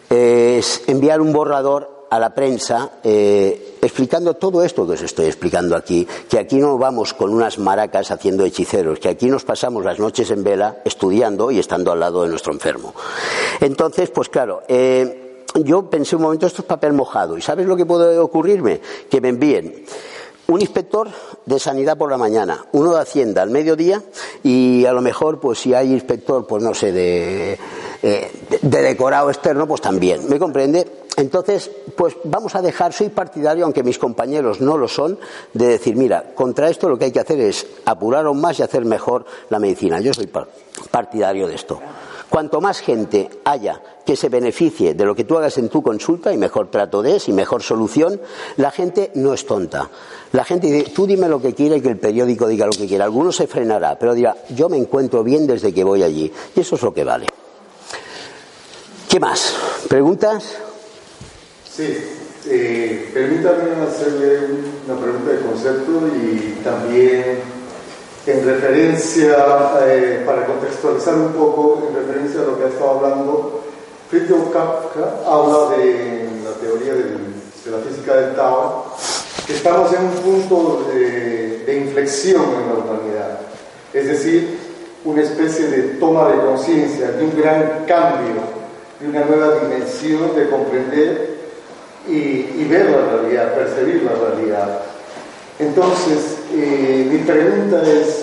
es enviar un borrador a la prensa eh, explicando todo esto que os estoy explicando aquí, que aquí no vamos con unas maracas haciendo hechiceros, que aquí nos pasamos las noches en vela estudiando y estando al lado de nuestro enfermo. Entonces, pues claro, eh, yo pensé un momento, esto es papel mojado, ¿y sabes lo que puede ocurrirme? Que me envíen un inspector de sanidad por la mañana, uno de Hacienda al mediodía y a lo mejor, pues si hay inspector, pues no sé, de, eh, de decorado externo, pues también. ¿Me comprende? Entonces, pues vamos a dejar, soy partidario, aunque mis compañeros no lo son, de decir, mira, contra esto lo que hay que hacer es apurar aún más y hacer mejor la medicina. Yo soy partidario de esto. Cuanto más gente haya que se beneficie de lo que tú hagas en tu consulta y mejor trato des y mejor solución, la gente no es tonta. La gente dice, tú dime lo que quiera y que el periódico diga lo que quiera. Alguno se frenará, pero dirá, yo me encuentro bien desde que voy allí. Y eso es lo que vale. ¿Qué más? ¿Preguntas? Sí, eh, permítame hacerle una pregunta de concepto y también en referencia, eh, para contextualizar un poco, en referencia a lo que ha estado hablando, Friedrich Kafka habla de la teoría de, de la física del Tao, que estamos en un punto de, de inflexión en la humanidad, es decir, una especie de toma de conciencia, de un gran cambio, de una nueva dimensión de comprender y, y ver la realidad, percibir la realidad. Entonces, eh, mi pregunta es,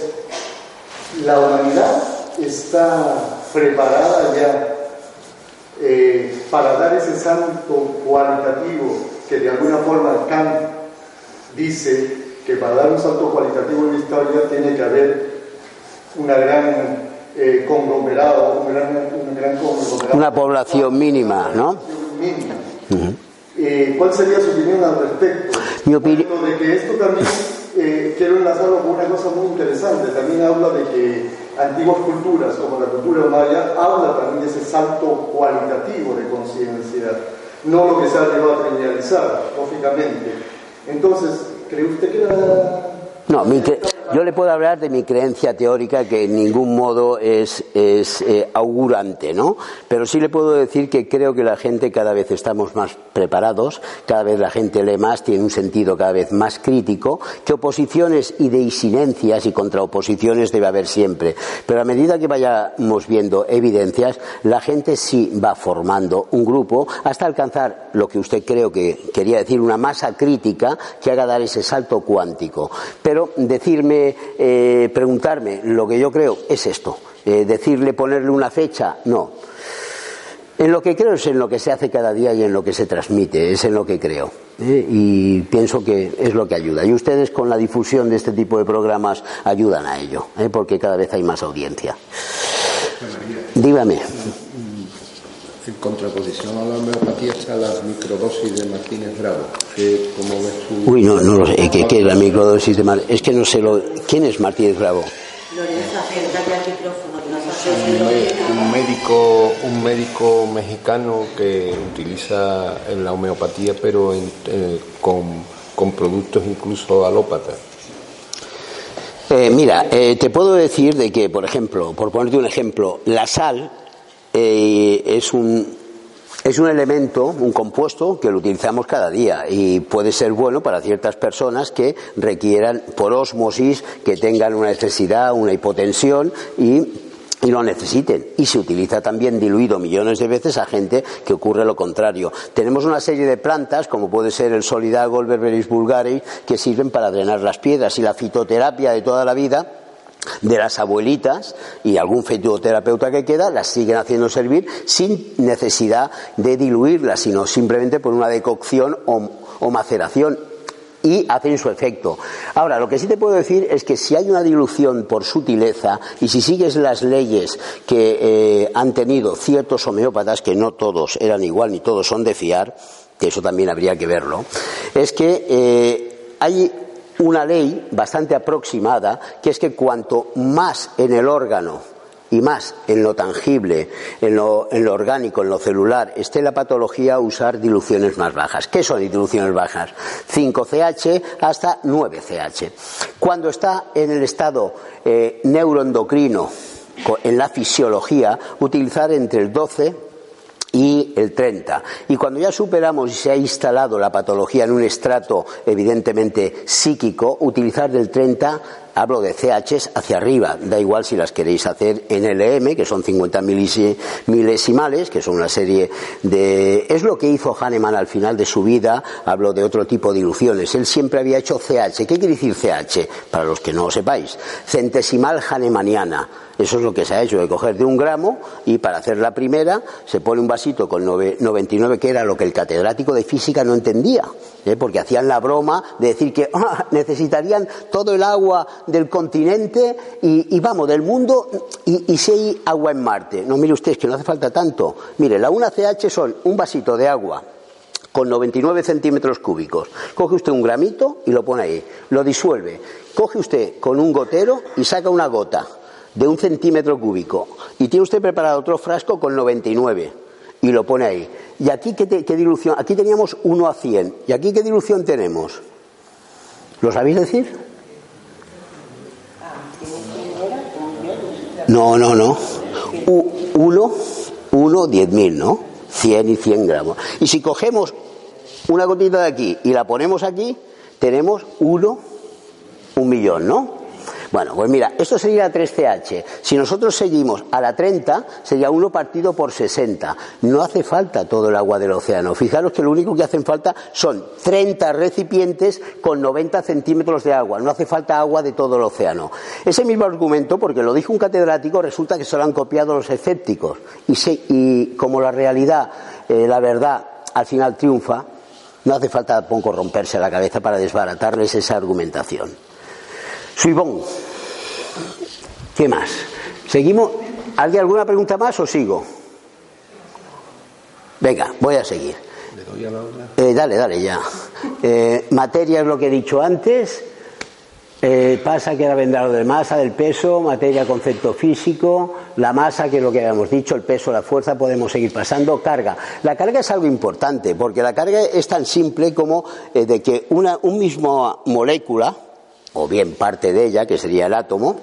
¿la humanidad está preparada ya eh, para dar ese salto cualitativo que de alguna forma Kant dice que para dar un salto cualitativo en la historia tiene que haber una gran eh, conglomerado, un gran, un gran conglomerado. Una población mínima, ¿no? Mínima. Eh, ¿Cuál sería su opinión al respecto? Mi opinión. De que esto también, eh, quiero enlazarlo con una cosa muy interesante, también habla de que antiguas culturas, como la cultura maya, habla también de ese salto cualitativo de conciencia, no lo que se ha llevado a trivializar, lógicamente. Entonces, ¿cree usted que la... No, mi cre- yo le puedo hablar de mi creencia teórica que en ningún modo es, eh, augurante, ¿no? Pero sí le puedo decir que creo que la gente cada vez estamos más preparados, cada vez la gente lee más, tiene un sentido cada vez más crítico, que oposiciones y disidencias y contraoposiciones debe haber siempre. Pero a medida que vayamos viendo evidencias, la gente sí va formando un grupo hasta alcanzar lo que usted creo que quería decir, una masa crítica que haga dar ese salto cuántico. Pero decirme eh, preguntarme lo que yo creo, es esto. Eh, decirle, ponerle una fecha, no. En lo que creo es en lo que se hace cada día y en lo que se transmite, es en lo que creo. ¿eh? Y pienso que es lo que ayuda. Y ustedes con la difusión de este tipo de programas ayudan a ello, porque cada vez hay más audiencia. Dígame. En contraposición a la homeopatía está la microdosis de Martínez Bravo. Que, como ves tú, Uy, no, no lo sé. ¿Qué, qué es la microdosis de Mar- Es que no sé lo. ¿Quién es Martínez Bravo? Lorenzo, acércate al micrófono, un, médico un médico mexicano que utiliza la homeopatía pero en- eh, con, con productos incluso alópatas Eh, mira, eh, te puedo decir de que, por ejemplo, por ponerte un ejemplo, la sal eh, es un es un elemento, un compuesto que lo utilizamos cada día y puede ser bueno para ciertas personas que requieran por ósmosis, que tengan una necesidad, una hipotensión y y lo necesiten. Y se utiliza también diluido millones de veces a gente que ocurre lo contrario. Tenemos una serie de plantas, como puede ser el Solidago, el Berberis vulgaris, que sirven para drenar las piedras y la fitoterapia de toda la vida de las abuelitas y algún fitoterapeuta que queda las siguen haciendo servir sin necesidad de diluirlas, sino simplemente por una decocción o, o maceración y hacen su efecto. Ahora, lo que sí te puedo decir es que si hay una dilución por sutileza y si sigues las leyes que eh, han tenido ciertos homeópatas, que no todos eran igual ni todos son de fiar, que eso también habría que verlo, es que eh, hay una ley bastante aproximada, que es que cuanto más en el órgano y más en lo tangible, en lo, orgánico, en lo celular, esté la patología, usar diluciones más bajas. ¿Qué son diluciones bajas? 5CH hasta 9CH. Cuando está en el estado eh, neuroendocrino, en la fisiología, utilizar entre el 12 y el 30. Y cuando ya superamos y se ha instalado la patología en un estrato evidentemente psíquico, utilizar del 30, hablo de CHs hacia arriba, da igual si las queréis hacer en LM, que son 50 milisi- milesimales, que son una serie de... Es lo que hizo Hahnemann al final de su vida, hablo de otro tipo de diluciones. Él siempre había hecho CH. ¿Qué quiere decir CH? Para los que no lo sepáis. Centesimal hahnemanniana. Eso es lo que se ha hecho, de coger de un gramo y para hacer la primera se pone un vasito con nove- 99, que era lo que el catedrático de física no entendía, ¿eh? porque hacían la broma de decir que ah, necesitarían todo el agua del continente y, vamos, del mundo y, si hay agua en Marte. No, mire usted, es que no hace falta tanto. Mire, la 1CH son un vasito de agua con 99 centímetros cúbicos. Coge usted un gramito y lo pone ahí, lo disuelve. Coge usted con un gotero y saca una gota de un centímetro cúbico y tiene usted preparado otro frasco con 99 y lo pone ahí. ¿Y aquí qué, te- dilución? Aquí teníamos 1 a 100. ¿Y aquí qué dilución tenemos? ¿Lo sabéis decir? No, no, no. Uno, uno, diez mil, ¿no? 100 y 100 gramos. Y si cogemos una gotita de aquí y la ponemos aquí, tenemos uno, un millón, ¿no? Bueno, pues mira, esto sería 3CH. Si nosotros seguimos a la 30, sería 1 partido por 60. No hace falta todo el agua del océano. Fijaros que lo único que hacen falta son 30 recipientes con 90 centímetros de agua. No hace falta agua de todo el océano. Ese mismo argumento, porque lo dijo un catedrático, resulta que se lo han copiado los escépticos. Y, se- y como la realidad, eh, la verdad, al final triunfa, no hace falta tampoco romperse la cabeza para desbaratarles esa argumentación. Suibón. ¿Qué más? ¿Seguimos? ¿Alguien alguna pregunta más o sigo? Venga, voy a seguir. le doy a la otra Eh, dale, dale, ya. Eh, materia es lo que he dicho antes. Eh, pasa que era vendrá lo de masa, del peso, materia, concepto físico, la masa, que es lo que habíamos dicho, el peso, la fuerza, podemos seguir pasando, carga. La carga es algo importante, porque la carga es tan simple como eh, de que una un mismo molécula, o bien parte de ella, que sería el átomo,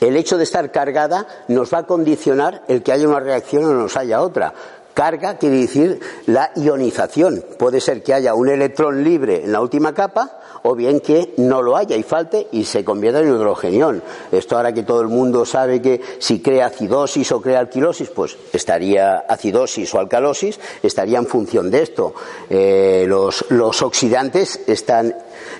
el hecho de estar cargada nos va a condicionar el que haya una reacción o nos haya otra. Carga quiere decir la ionización. Puede ser que haya un electrón libre en la última capa o bien que no lo haya y falte y se convierta en hidrogenión. Esto ahora que todo el mundo sabe que si crea acidosis o crea alquilosis, pues estaría acidosis o alcalosis, estaría en función de esto. Eh, los, los oxidantes están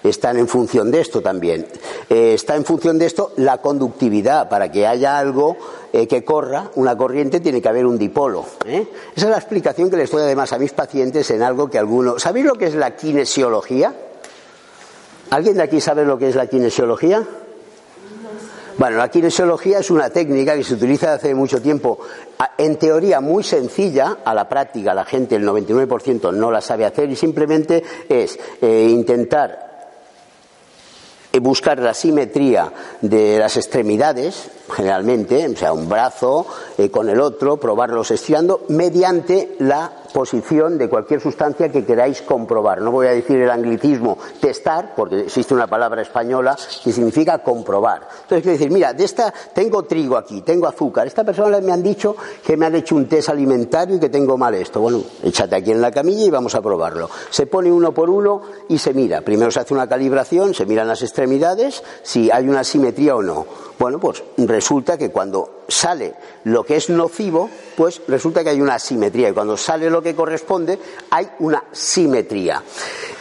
están en función de esto también. Eh, está en función de esto la conductividad. Para que haya algo eh, que corra, una corriente, tiene que haber un dipolo. ¿eh? Esa es la explicación que les doy además a mis pacientes en algo que algunos. ¿Sabéis lo que es la kinesiología? ¿Alguien de aquí sabe lo que es la kinesiología? Bueno, la kinesiología es una técnica que se utiliza hace mucho tiempo, en teoría muy sencilla, a la práctica la gente, el 99% no la sabe hacer y simplemente es eh, intentar buscar la simetría de las extremidades, generalmente, o sea, un brazo eh, con el otro, probarlos estirando, mediante la posición de cualquier sustancia que queráis comprobar. No voy a decir el anglicismo testar, porque existe una palabra española que significa comprobar. Entonces, quiero decir, mira, de esta tengo trigo aquí, tengo azúcar. Esta persona me han dicho que me han hecho un test alimentario y que tengo mal esto. Bueno, échate aquí en la camilla y vamos a probarlo. Se pone uno por uno y se mira. Primero se hace una calibración, se miran las extremidades, si hay una simetría o no. Bueno, pues resulta que cuando sale lo que es nocivo, pues resulta que hay una simetría. Y cuando sale lo que corresponde, hay una simetría.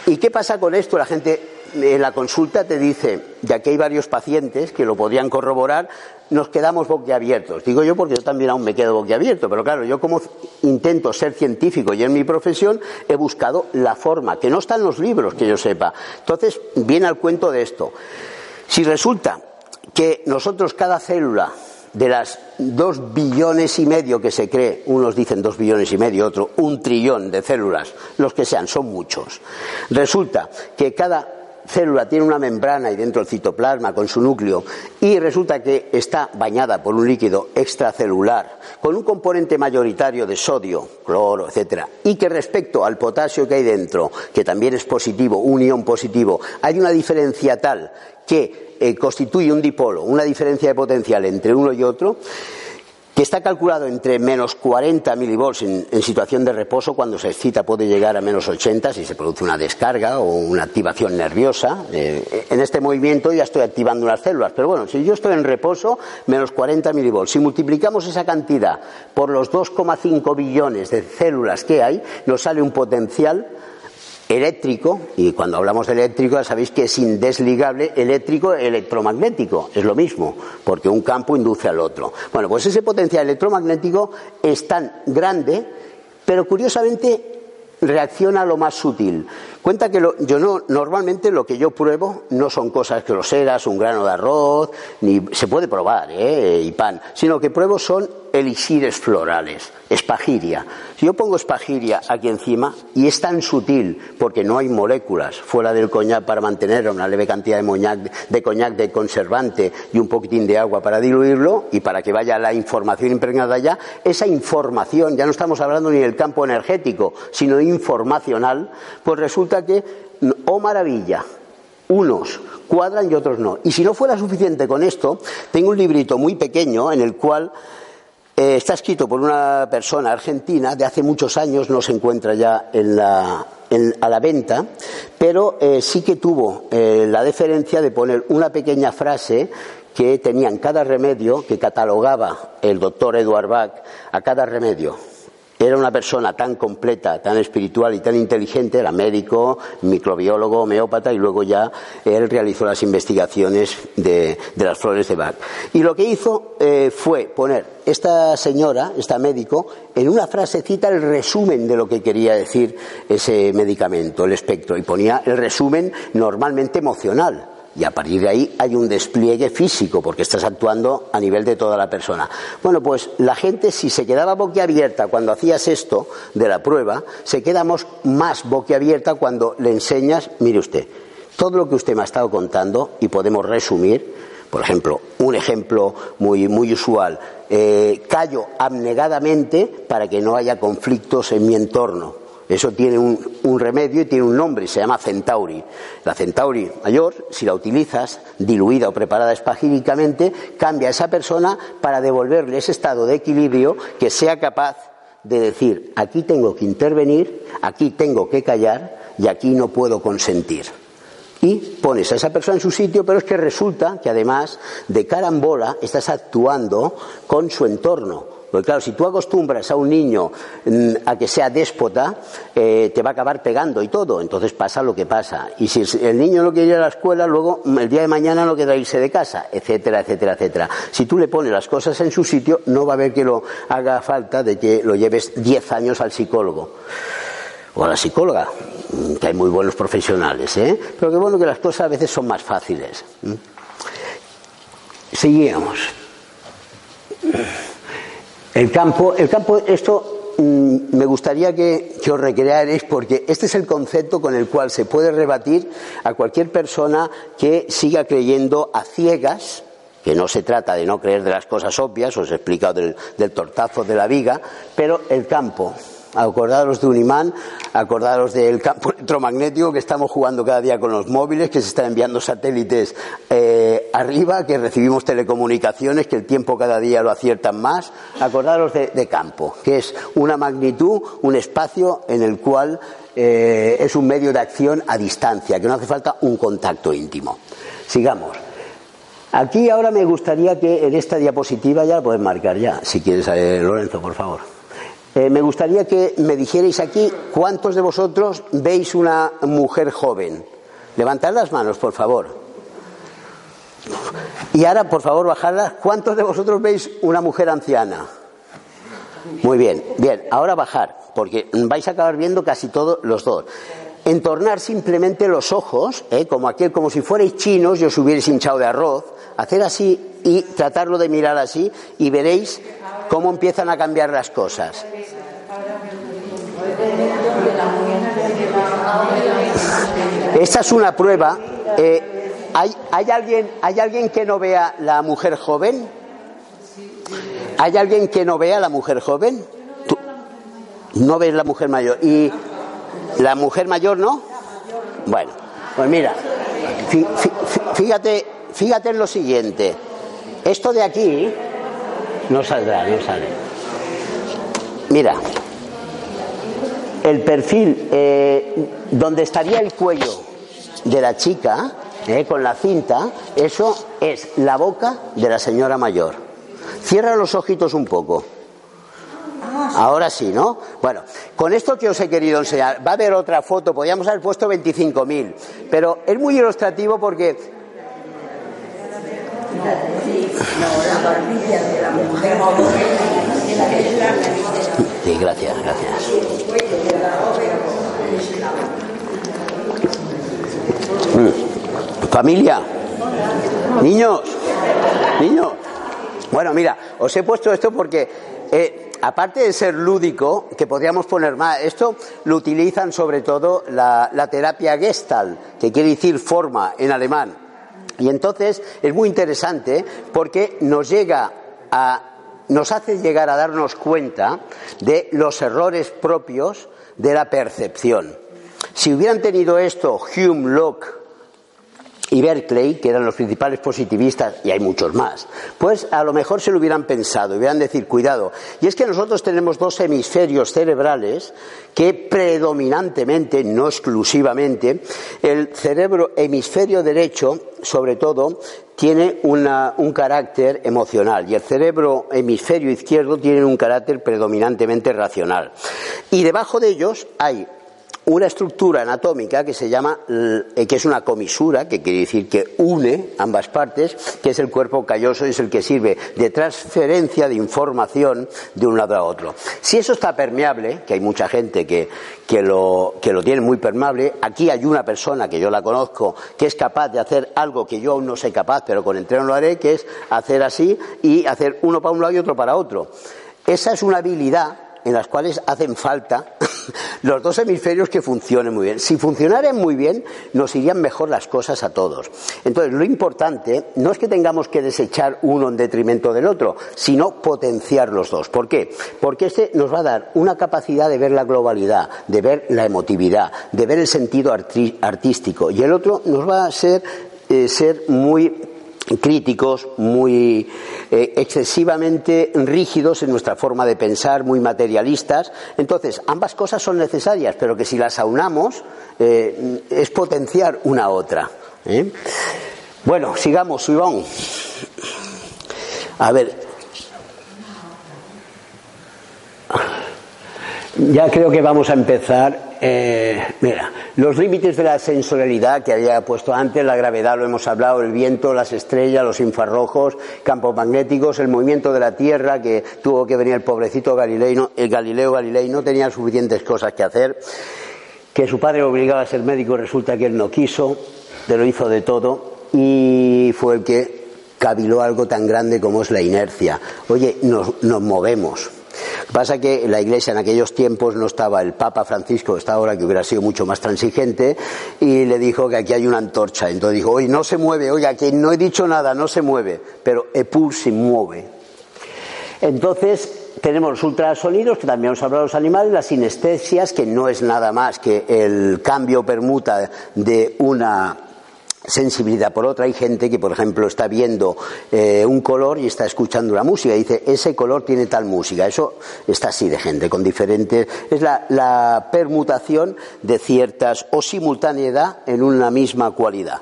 ¿Y qué pasa con esto? La gente en la consulta te dice, ya que hay varios pacientes que lo podrían corroborar, nos quedamos boquiabiertos. Digo yo porque yo también aún me quedo boquiabierto, pero claro, yo como intento ser científico y en mi profesión he buscado la forma, que no está en los libros, que yo sepa. Entonces, viene al cuento de esto. Si resulta que nosotros cada célula de las dos billones y medio que se cree, unos dicen dos billones y medio, otro un trillón de células, los que sean, son muchos. Resulta que cada célula tiene una membrana y dentro el citoplasma con su núcleo y resulta que está bañada por un líquido extracelular con un componente mayoritario de sodio, cloro, etcétera, y que respecto al potasio que hay dentro, que también es positivo, un ion positivo, hay una diferencia tal que eh, constituye un dipolo, una diferencia de potencial entre uno y otro, que está calculado entre menos 40 milivolts en, situación de reposo, cuando se excita puede llegar a menos 80 si se produce una descarga o una activación nerviosa. Eh, en este movimiento ya estoy activando unas células, pero bueno, si yo estoy en reposo, menos 40 milivolts. Si multiplicamos esa cantidad por los 2,5 billones de células que hay, nos sale un potencial eléctrico, y cuando hablamos de eléctrico ya sabéis que es indesligable eléctrico electromagnético, es lo mismo, porque un campo induce al otro. Bueno, pues ese potencial electromagnético es tan grande, pero curiosamente reacciona a lo más sutil. Cuenta que yo no, normalmente lo que yo pruebo no son cosas groseras, un grano de arroz, ni se puede probar, ¿eh? y pan, sino que pruebo son elixires florales, espagiria. Si yo pongo espagiria aquí encima y es tan sutil porque no hay moléculas fuera del coñac para mantener una leve cantidad de, de coñac de conservante y un poquitín de agua para diluirlo y para que vaya la información impregnada allá, esa información, ya no estamos hablando ni del campo energético, sino informacional, pues resulta que, oh maravilla, unos cuadran y otros no. Y si no fuera suficiente con esto, tengo un librito muy pequeño en el cual eh, está escrito por una persona argentina, de hace muchos años, no se encuentra ya a la venta, pero eh, sí que tuvo eh, la deferencia de poner una pequeña frase que tenía en cada remedio, que catalogaba el doctor Edward Bach a cada remedio. Era una persona tan completa, tan espiritual y tan inteligente, era médico, microbiólogo, homeópata y luego ya él realizó las investigaciones de, las flores de Bach. Y lo que hizo eh, fue poner esta señora, esta médico, en una frasecita el resumen de lo que quería decir ese medicamento, el espectro, y ponía el resumen normalmente emocional y a partir de ahí hay un despliegue físico porque estás actuando a nivel de toda la persona. Bueno, pues la gente si se quedaba boquiabierta cuando hacías esto de la prueba, se queda más boquiabierta cuando le enseñas, mire usted, todo lo que usted me ha estado contando y podemos resumir, por ejemplo, un ejemplo muy, muy usual, eh, callo abnegadamente para que no haya conflictos en mi entorno eso tiene un, remedio y tiene un nombre, se llama Centauri. La Centauri mayor, si la utilizas diluida o preparada espagíricamente, cambia a esa persona para devolverle ese estado de equilibrio que sea capaz de decir, aquí tengo que intervenir, aquí tengo que callar y aquí no puedo consentir. Y pones a esa persona en su sitio, pero es que resulta que además de carambola estás actuando con su entorno. Porque claro, si tú acostumbras a un niño mm, a que sea déspota, eh, te va a acabar pegando y todo. Entonces pasa lo que pasa. Y si el niño no quiere ir a la escuela, luego mm, el día de mañana no queda irse de casa, etcétera, etcétera, etcétera. Si tú le pones las cosas en su sitio, no va a haber que lo haga falta de que lo lleves 10 años al psicólogo o a la psicóloga, mm, que hay muy buenos profesionales, ¿eh? pero que bueno que las cosas a veces son más fáciles. Seguíamos. El campo, el campo, esto mm, me gustaría que, que os recrearais porque este es el concepto con el cual se puede rebatir a cualquier persona que siga creyendo a ciegas, que no se trata de no creer de las cosas obvias, os he explicado del, del tortazo de la viga, pero el campo, Acordaros de un imán, acordaros del campo electromagnético que estamos jugando cada día con los móviles, que se están enviando satélites eh, arriba, que recibimos telecomunicaciones, que el tiempo cada día lo aciertan más. Acordaros de, campo, que es una magnitud, un espacio en el cual eh, es un medio de acción a distancia, que no hace falta un contacto íntimo. Sigamos. Aquí ahora me gustaría que en esta diapositiva ya la puedes marcar ya, si quieres, eh, Lorenzo, por favor. Eh, me gustaría que me dijerais aquí cuántos de vosotros veis una mujer joven. Levantad las manos, por favor. Y ahora, por favor, bajadlas. ¿Cuántos de vosotros veis una mujer anciana? Muy bien, bien. Ahora bajar, porque vais a acabar viendo casi todos los dos. Entornar simplemente los ojos, ¿eh? como aquel, como si fuerais chinos y os hubierais hinchado de arroz. Hacer así y tratarlo de mirar así y veréis cómo empiezan a cambiar las cosas. Esta es una prueba. Eh, ¿hay, hay, alguien, ¿Hay alguien que no vea la mujer joven? ¿Hay alguien que no vea la mujer joven? ¿Tú? No ves la mujer mayor. ¿Y la mujer mayor no? Bueno, pues mira, fíjate, fíjate en lo siguiente. Esto de aquí no saldrá, no sale. Mira, el perfil eh, donde estaría el cuello de la chica, eh, con la cinta, eso es la boca de la señora mayor. Cierra los ojitos un poco. Ahora sí, ¿no? Bueno, con esto que os he querido enseñar, va a haber otra foto, podríamos haber puesto 25.000, pero es muy ilustrativo porque Sí, gracias, gracias. Mm. Familia, niños, niños. Bueno, mira, os he puesto esto porque eh, aparte de ser lúdico, que podríamos poner más, esto lo utilizan sobre todo la, la terapia Gestalt, que quiere decir forma en alemán. Y entonces es muy interesante porque nos llega a nos hace llegar a darnos cuenta de los errores propios de la percepción. Si hubieran tenido esto Hume, Locke y Berkeley, que eran los principales positivistas, y hay muchos más, pues a lo mejor se lo hubieran pensado, hubieran decir, cuidado. Y es que nosotros tenemos dos hemisferios cerebrales que predominantemente, no exclusivamente, el cerebro hemisferio derecho, sobre todo, tiene una, un carácter emocional y el cerebro hemisferio izquierdo tiene un carácter predominantemente racional. Y debajo de ellos hay una estructura anatómica que se llama, eh, que es una comisura, que quiere decir que une ambas partes, que es el cuerpo calloso y es el que sirve de transferencia de información de un lado a otro. Si eso está permeable, que hay mucha gente que, que, lo, que lo tiene muy permeable, aquí hay una persona que yo la conozco que es capaz de hacer algo que yo aún no soy capaz, pero con entreno lo haré, que es hacer así y hacer uno para un lado y otro para otro. Esa es una habilidad en las cuales hacen falta los dos hemisferios que funcionen muy bien. Si funcionaran muy bien, nos irían mejor las cosas a todos. Entonces, lo importante no es que tengamos que desechar uno en detrimento del otro, sino potenciar los dos. ¿Por qué? Porque este nos va a dar una capacidad de ver la globalidad, de ver la emotividad, de ver el sentido artístico, y el otro nos va a ser, eh, ser muy críticos, muy eh, excesivamente rígidos en nuestra forma de pensar, muy materialistas. Entonces, ambas cosas son necesarias, pero que si las aunamos eh, es potenciar una a otra. ¿eh? Bueno, sigamos, Ivón. A ver. Ya creo que vamos a empezar. Eh, mira, los límites de la sensorialidad que había puesto antes, la gravedad, lo hemos hablado, el viento, las estrellas, los infrarrojos, campos magnéticos, el movimiento de la Tierra, que tuvo que venir el pobrecito Galileo, el Galileo Galilei no tenía suficientes cosas que hacer, que su padre obligaba a ser médico, resulta que él no quiso, pero hizo de todo y fue el que cabiló algo tan grande como es la inercia. Oye, nos movemos. Pasa que la Iglesia en aquellos tiempos no estaba el Papa Francisco, está ahora que hubiera sido mucho más transigente, y le dijo que aquí hay una antorcha. Entonces dijo, oye, no se mueve, oiga, que no he dicho nada, no se mueve, pero Epur se mueve. Entonces, tenemos los ultrasonidos, que también hemos hablado de los animales, las sinestesias, que no es nada más que el cambio permuta de una sensibilidad por otra. Hay gente que, por ejemplo, está viendo eh, un color y está escuchando una música y dice, ese color tiene tal música. Eso está así de gente, con diferentes. Es la, la permutación de ciertas o simultaneidad en una misma cualidad.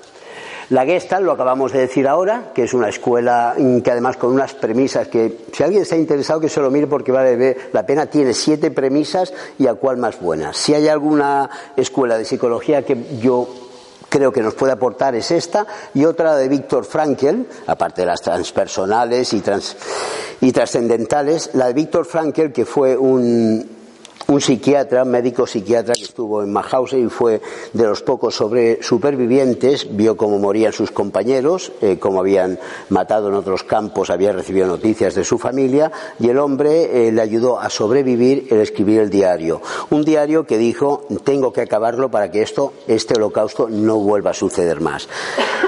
La Gestalt, lo acabamos de decir ahora, que es una escuela que además con unas premisas que, si alguien está interesado, que se lo mire porque vale la pena, tiene siete premisas y a cuál más buena. Si hay alguna escuela de psicología que yo creo que nos puede aportar es esta y otra de Víctor Frankel, aparte de las transpersonales y, trans, y trascendentales, la de Víctor Frankel, que fue un, un psiquiatra, médico psiquiatra que estuvo en Mauthausen y fue de los pocos sobre supervivientes, vio cómo morían sus compañeros, eh, cómo habían matado en otros campos, había recibido noticias de su familia y el hombre eh, le ayudó a sobrevivir el escribir el diario. Un diario que dijo, tengo que acabarlo para que esto, este holocausto no vuelva a suceder más.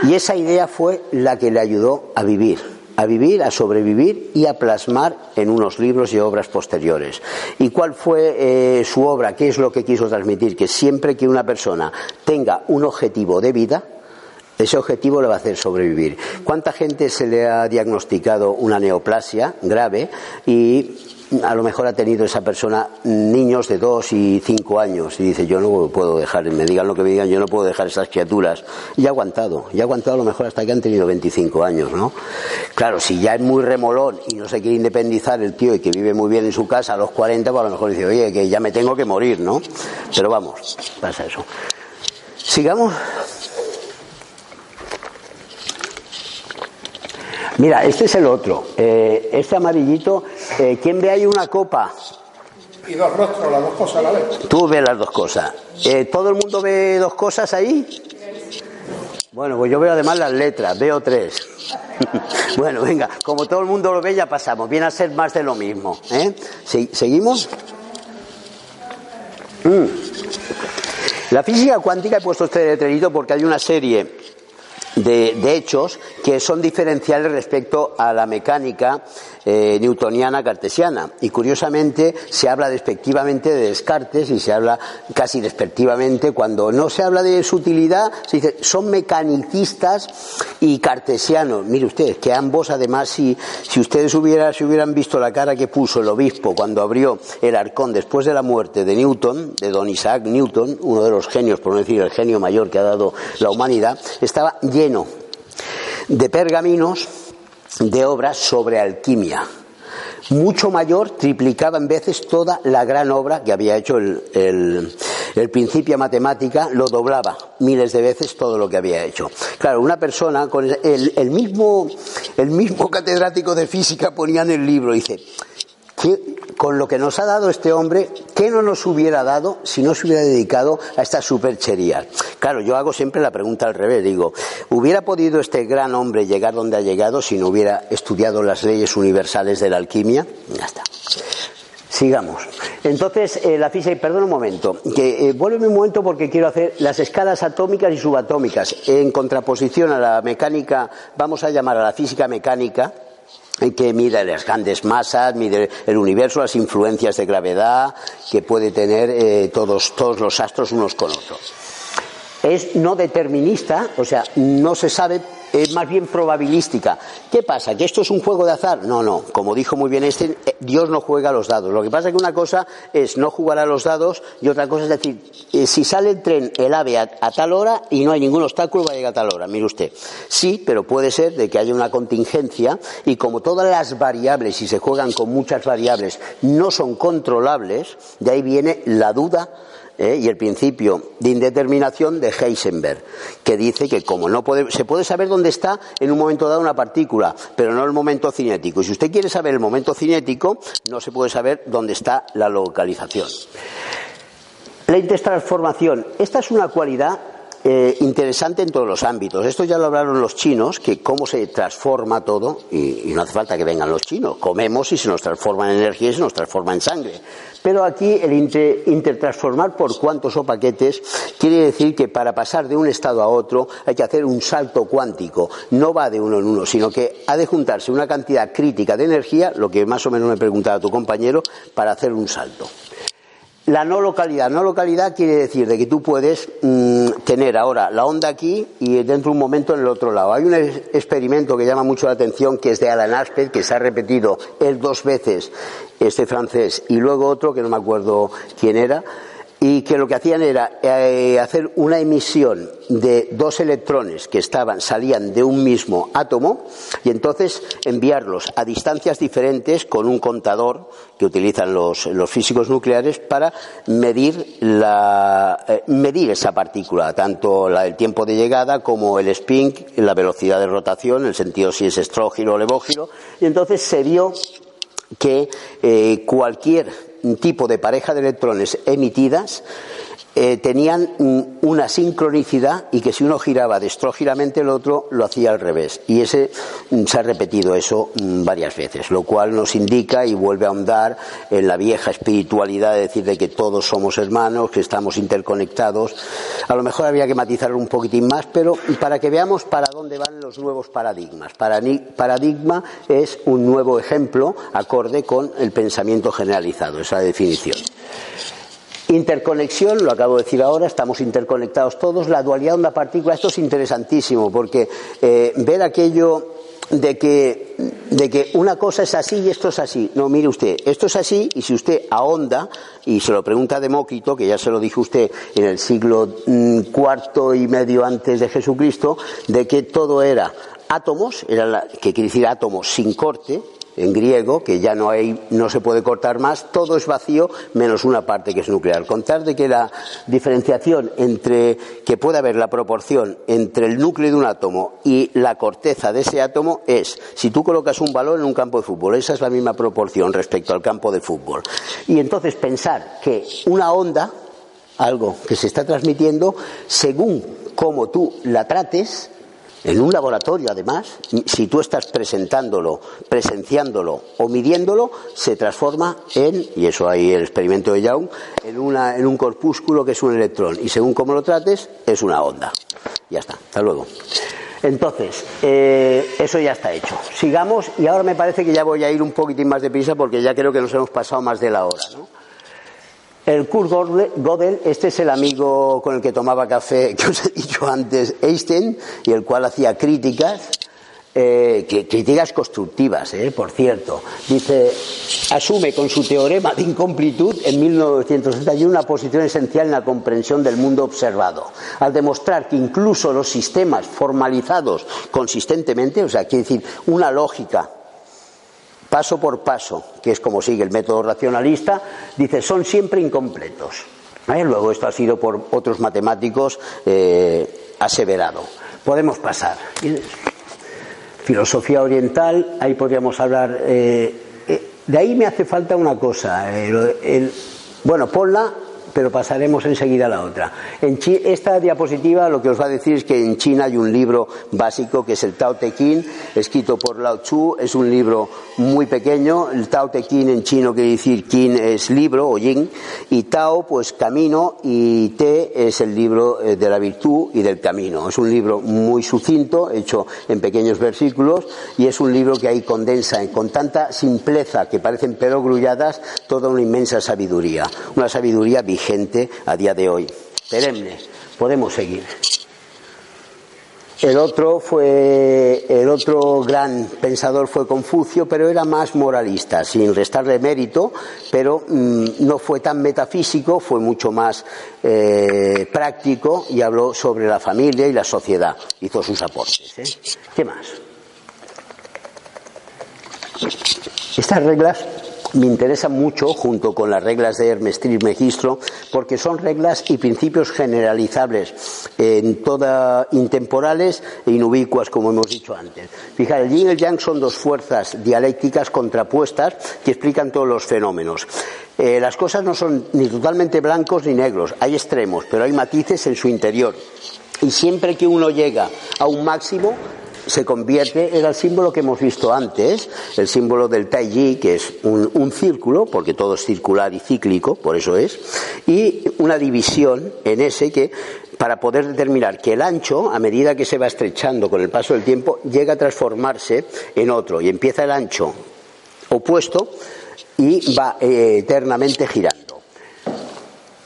Y esa idea fue la que le ayudó a vivir a vivir, a sobrevivir y a plasmar en unos libros y obras posteriores. ¿Y cuál fue eh, su obra? ¿Qué es lo que quiso transmitir? Que siempre que una persona tenga un objetivo de vida, ese objetivo le va a hacer sobrevivir. ¿Cuánta gente se le ha diagnosticado una neoplasia grave y a lo mejor ha tenido esa persona niños de dos y cinco años y dice yo no puedo dejar, me digan lo que me digan, yo no puedo dejar esas criaturas y ha aguantado, y ha aguantado a lo mejor hasta que han tenido 25 años, ¿no? Claro, si ya es muy remolón y no se quiere independizar el tío y que vive muy bien en su casa a los 40, pues a lo mejor dice, oye, que ya me tengo que morir, ¿no? Pero vamos, pasa eso. Sigamos. Mira, este es el otro. Eh, este amarillito, eh, ¿quién ve ahí una copa? Y dos rostros, las dos cosas a la vez. Tú ves las dos cosas. Eh, ¿Todo el mundo ve dos cosas ahí? Bueno, pues yo veo además las letras, veo tres. bueno, venga, como todo el mundo lo ve, ya pasamos. Viene a ser más de lo mismo. ¿eh? ¿Se- ¿Seguimos? Mm. La física cuántica he puesto este letrerito porque hay una serie de, de hechos que son diferenciales respecto a la mecánica eh, newtoniana cartesiana. Y curiosamente se habla despectivamente de Descartes y se habla casi despectivamente cuando no se habla de su utilidad, se dice son mecanicistas y cartesianos. Mire usted, que ambos además si, si ustedes hubiera, si hubieran visto la cara que puso el obispo cuando abrió el arcón después de la muerte de Newton, de don Isaac Newton, uno de los genios, por no decir el genio mayor que ha dado la humanidad, estaba lleno de pergaminos de obras sobre alquimia. Mucho mayor, triplicaba en veces toda la gran obra que había hecho el, el, Principia Matemática, lo doblaba miles de veces todo lo que había hecho. Claro, una persona con el, el- el mismo, el mismo catedrático de física ponía en el libro, dice, ¿qué- con lo que nos ha dado este hombre, ¿qué no nos hubiera dado si no se hubiera dedicado a estas supercherías? Claro, yo hago siempre la pregunta al revés, digo, ¿hubiera podido este gran hombre llegar donde ha llegado si no hubiera estudiado las leyes universales de la alquimia? Ya está. Sigamos. Entonces, eh, la física, perdón un momento, que eh, un momento porque quiero hacer las escalas atómicas y subatómicas en contraposición a la mecánica, vamos a llamar a la física mecánica, que mide las grandes masas, mide el universo, las influencias de gravedad que puede tener eh, todos, todos los astros unos con otros. Es no determinista, o sea, no se sabe es más bien probabilística. ¿Qué pasa? ¿Que esto es un juego de azar? No, no. Como dijo muy bien este, eh, Dios no juega a los dados. Lo que pasa es que una cosa es no jugar a los dados y otra cosa es decir, eh, si sale el tren, el AVE a, a tal hora y no hay ningún obstáculo, va a llegar a tal hora. Mire usted. Sí, pero puede ser de que haya una contingencia y como todas las variables, si se juegan con muchas variables, no son controlables, de ahí viene la duda ¿eh? y el principio de indeterminación de Heisenberg, que dice que como no puede, se puede saber dónde está en un momento dado una partícula, pero no el momento cinético. Y si usted quiere saber el momento cinético, no se puede saber dónde está la localización. La intertransformación. Esta es una cualidad eh, interesante en todos los ámbitos. Esto ya lo hablaron los chinos, que cómo se transforma todo, y, no hace falta que vengan los chinos. Comemos y se nos transforma en energía y se nos transforma en sangre. Pero aquí el inter- intertransformar por cuantos o paquetes quiere decir que para pasar de un estado a otro hay que hacer un salto cuántico. No va de uno en uno, sino que ha de juntarse una cantidad crítica de energía, lo que más o menos me preguntaba tu compañero, para hacer un salto. La no localidad. No localidad quiere decir de que tú puedes mm, tener ahora la onda aquí y dentro de un momento en el otro lado. Hay un experimento que llama mucho la atención que es de Alan Aspect, que se ha repetido él dos veces, este francés, y luego otro que no me acuerdo quién era, y que lo que hacían era eh, hacer una emisión de dos electrones que estaban salían de un mismo átomo y entonces enviarlos a distancias diferentes con un contador que utilizan los, los físicos nucleares para medir la eh, medir esa partícula tanto la del tiempo de llegada como el spin la velocidad de rotación el sentido si es estrógiro o levógiro y entonces se vio que eh, cualquier tipo de pareja de electrones emitidas eh, tenían una sincronicidad y que si uno giraba destrógiramente el otro lo hacía al revés. Y ese mm, se ha repetido eso mm, varias veces, lo cual nos indica y vuelve a ahondar en la vieja espiritualidad de decir de que todos somos hermanos, que estamos interconectados. A lo mejor habría que matizarlo un poquitín más, pero para que veamos para dónde van los nuevos paradigmas. Paradigma es un nuevo ejemplo acorde con el pensamiento generalizado, esa definición. Interconexión, lo acabo de decir ahora, estamos interconectados todos. La dualidad onda-partícula, esto es interesantísimo porque eh, ver aquello de que, de que una cosa es así y esto es así. No, mire usted, esto es así y si usted ahonda, y se lo pregunta a Demócrito, que ya se lo dijo usted en el siglo mm, cuarto y medio antes de Jesucristo, de que todo era átomos, era la- que quiere decir átomos sin corte, en griego, que ya no hay, no se puede cortar más, todo es vacío menos una parte que es nuclear. Contar de que la diferenciación entre, que puede haber la proporción entre el núcleo de un átomo y la corteza de ese átomo es, si tú colocas un balón en un campo de fútbol, esa es la misma proporción respecto al campo de fútbol. Y entonces pensar que una onda, algo que se está transmitiendo, según cómo tú la trates, en un laboratorio, además, si tú estás presentándolo, presenciándolo o midiéndolo, se transforma en, y eso hay el experimento de Young, en, una, en un corpúsculo que es un electrón. Y según cómo lo trates, es una onda. Ya está, hasta luego. Entonces, eh, eso ya está hecho. Sigamos, y ahora me parece que ya voy a ir un poquitín más deprisa porque ya creo que nos hemos pasado más de la hora. ¿no? El Kurt Gödel- este es el amigo con el que tomaba café que os he dicho antes, Einstein, y el cual hacía críticas, eh, críticas constructivas, eh, por cierto. Dice, asume con su teorema de incomplitud en 1961 una posición esencial en la comprensión del mundo observado, al demostrar que incluso los sistemas formalizados consistentemente, o sea, quiere decir, una lógica paso por paso, que es como sigue el método racionalista, dice, son siempre incompletos. Luego esto ha sido por otros matemáticos eh, aseverado. Podemos pasar. Filosofía oriental, ahí podríamos hablar. eh, eh, de ahí me hace falta una cosa. bueno, ponla, pero pasaremos enseguida a la otra. En Chi- esta diapositiva lo que os va a decir es que en China hay un libro básico que es el Tao Te Ching, escrito por Lao Tzu. Es un libro muy pequeño. El Tao Te Ching en chino quiere decir Qin es libro o Yin, y Tao, pues camino, y Te es el libro eh, de la virtud y del camino. Es un libro muy sucinto, hecho en pequeños versículos, y es un libro que ahí condensa con tanta simpleza que parecen perogrulladas toda una inmensa sabiduría. Una sabiduría vigente a día de hoy. Perenne. Podemos seguir. El otro fue el otro gran pensador fue Confucio, pero era más moralista, sin restarle mérito, pero mm, no fue tan metafísico, fue mucho más eh, práctico y habló sobre la familia y la sociedad. Hizo sus aportes. ¿eh? ¿Qué más? Estas reglas me interesan mucho junto con las reglas de Hermes Trismegistro porque son reglas y principios generalizables en toda intemporales e inubicuas como hemos dicho antes. Fijar, el yin y el yang son dos fuerzas dialécticas contrapuestas que explican todos los fenómenos. Eh, las cosas no son ni totalmente blancos ni negros, hay extremos, pero hay matices en su interior. Y siempre que uno llega a un máximo, se convierte en el símbolo que hemos visto antes, el símbolo del Taiji, que es un, un, círculo, porque todo es circular y cíclico, por eso es, y una división en ese que, para poder determinar que el ancho, a medida que se va estrechando con el paso del tiempo, llega a transformarse en otro, y empieza el ancho opuesto y va eh, eternamente girando.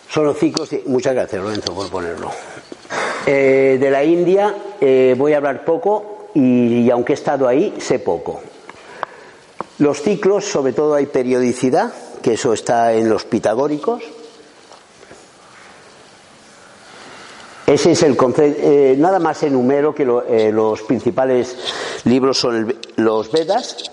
Son los ciclos. De... Muchas gracias, Lorenzo, por ponerlo. Eh, de la India eh, voy a hablar poco y, aunque he estado ahí, sé poco. Los ciclos, sobre todo hay periodicidad, que eso está en los pitagóricos. Ese es el concepto. Eh, nada más enumero que eh, los principales libros son los Vedas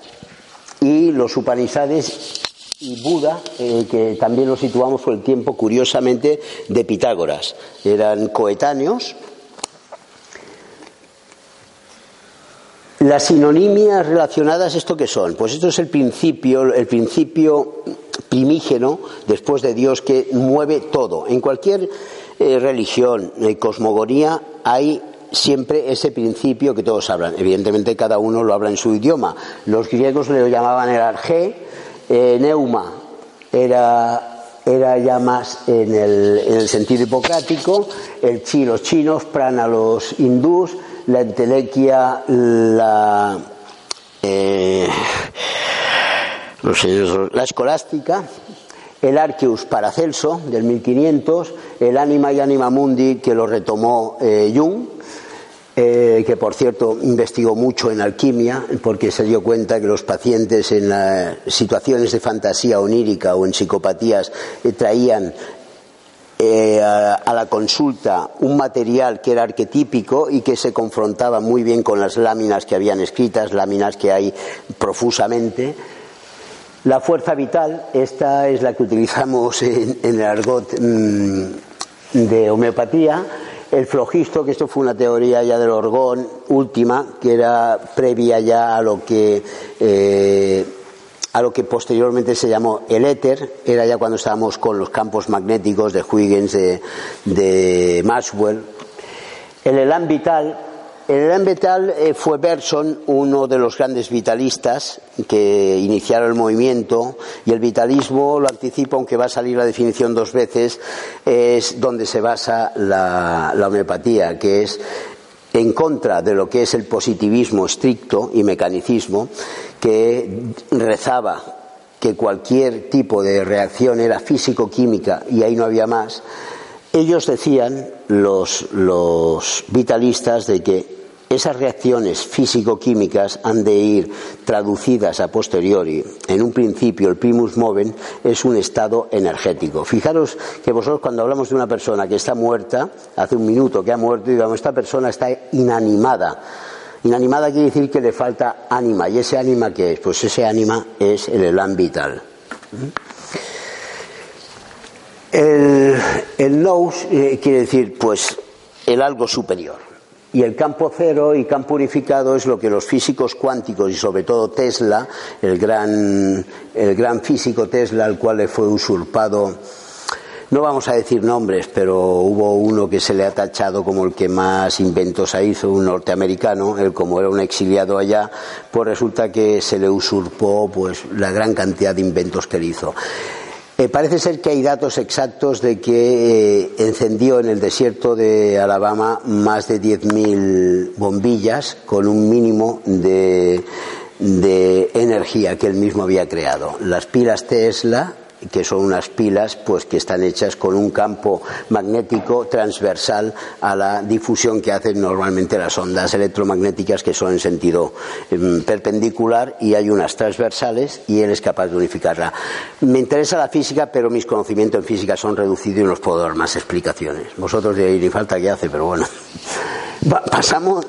y los Upanishads y Buda, eh, que también lo situamos por el tiempo, curiosamente, de Pitágoras. Eran coetáneos. Las sinonimias relacionadas, ¿esto qué son? Pues esto es el principio, el principio primígeno, después de Dios, que mueve todo. En cualquier eh, religión, eh, cosmogonía, hay siempre ese principio que todos hablan. Evidentemente cada uno lo habla en su idioma. Los griegos le llamaban el arge, eh, neuma era, era ya más en el, en el, sentido hipocrático, el chi los chinos, prana los hindús, la entelequia la, eh, la escolástica, el Arceus Paracelso del 1500, el Anima y Anima Mundi que lo retomó eh, Jung, eh, que por cierto investigó mucho en alquimia porque se dio cuenta que los pacientes en situaciones de fantasía onírica o en psicopatías traían eh, a, la consulta un material que era arquetípico y que se confrontaba muy bien con las láminas que habían escritas, láminas que hay profusamente. La fuerza vital, esta es la que utilizamos en, el argot mmm, de homeopatía. El flojisto, que esto fue una teoría ya del orgón última, que era previa ya a lo que eh, a lo que posteriormente se llamó el éter, era ya cuando estábamos con los campos magnéticos de Huygens, de, Maxwell. El elan vital, el elan vital eh, fue Berson, uno de los grandes vitalistas que iniciaron el movimiento, y el vitalismo, lo anticipo, aunque va a salir la definición dos veces, es donde se basa la homeopatía, que es en contra de lo que es el positivismo estricto y mecanicismo, que rezaba que cualquier tipo de reacción era físico-química y ahí no había más, ellos decían, los, los vitalistas, de que esas reacciones físico-químicas han de ir traducidas a posteriori. En un principio, el primus moven es un estado energético. Fijaros que vosotros cuando hablamos de una persona que está muerta, hace un minuto que ha muerto, digamos, esta persona está inanimada. Inanimada quiere decir que le falta ánima. ¿Y ese ánima qué es? Pues ese ánima es el elan vital. El, el nous eh, quiere decir, pues, el algo superior. Y el campo cero y campo unificado es lo que los físicos cuánticos y sobre todo Tesla, el gran, el gran físico Tesla, al cual le fue usurpado, no vamos a decir nombres, pero hubo uno que se le ha tachado como el que más inventos hizo, un norteamericano, él como era un exiliado allá, pues resulta que se le usurpó pues la gran cantidad de inventos que él hizo. Eh, parece ser que hay datos exactos de que eh, encendió en el desierto de Alabama más de 10.000 bombillas con un mínimo de, de, energía que él mismo había creado. Las pilas Tesla que son unas pilas pues que están hechas con un campo magnético transversal a la difusión que hacen normalmente las ondas electromagnéticas que son en sentido em, perpendicular y hay unas transversales y él es capaz de unificarla. Me interesa la física, pero mis conocimientos en física son reducidos y no os puedo dar más explicaciones. Vosotros diréis, ni falta que hace, pero bueno. Pasamos.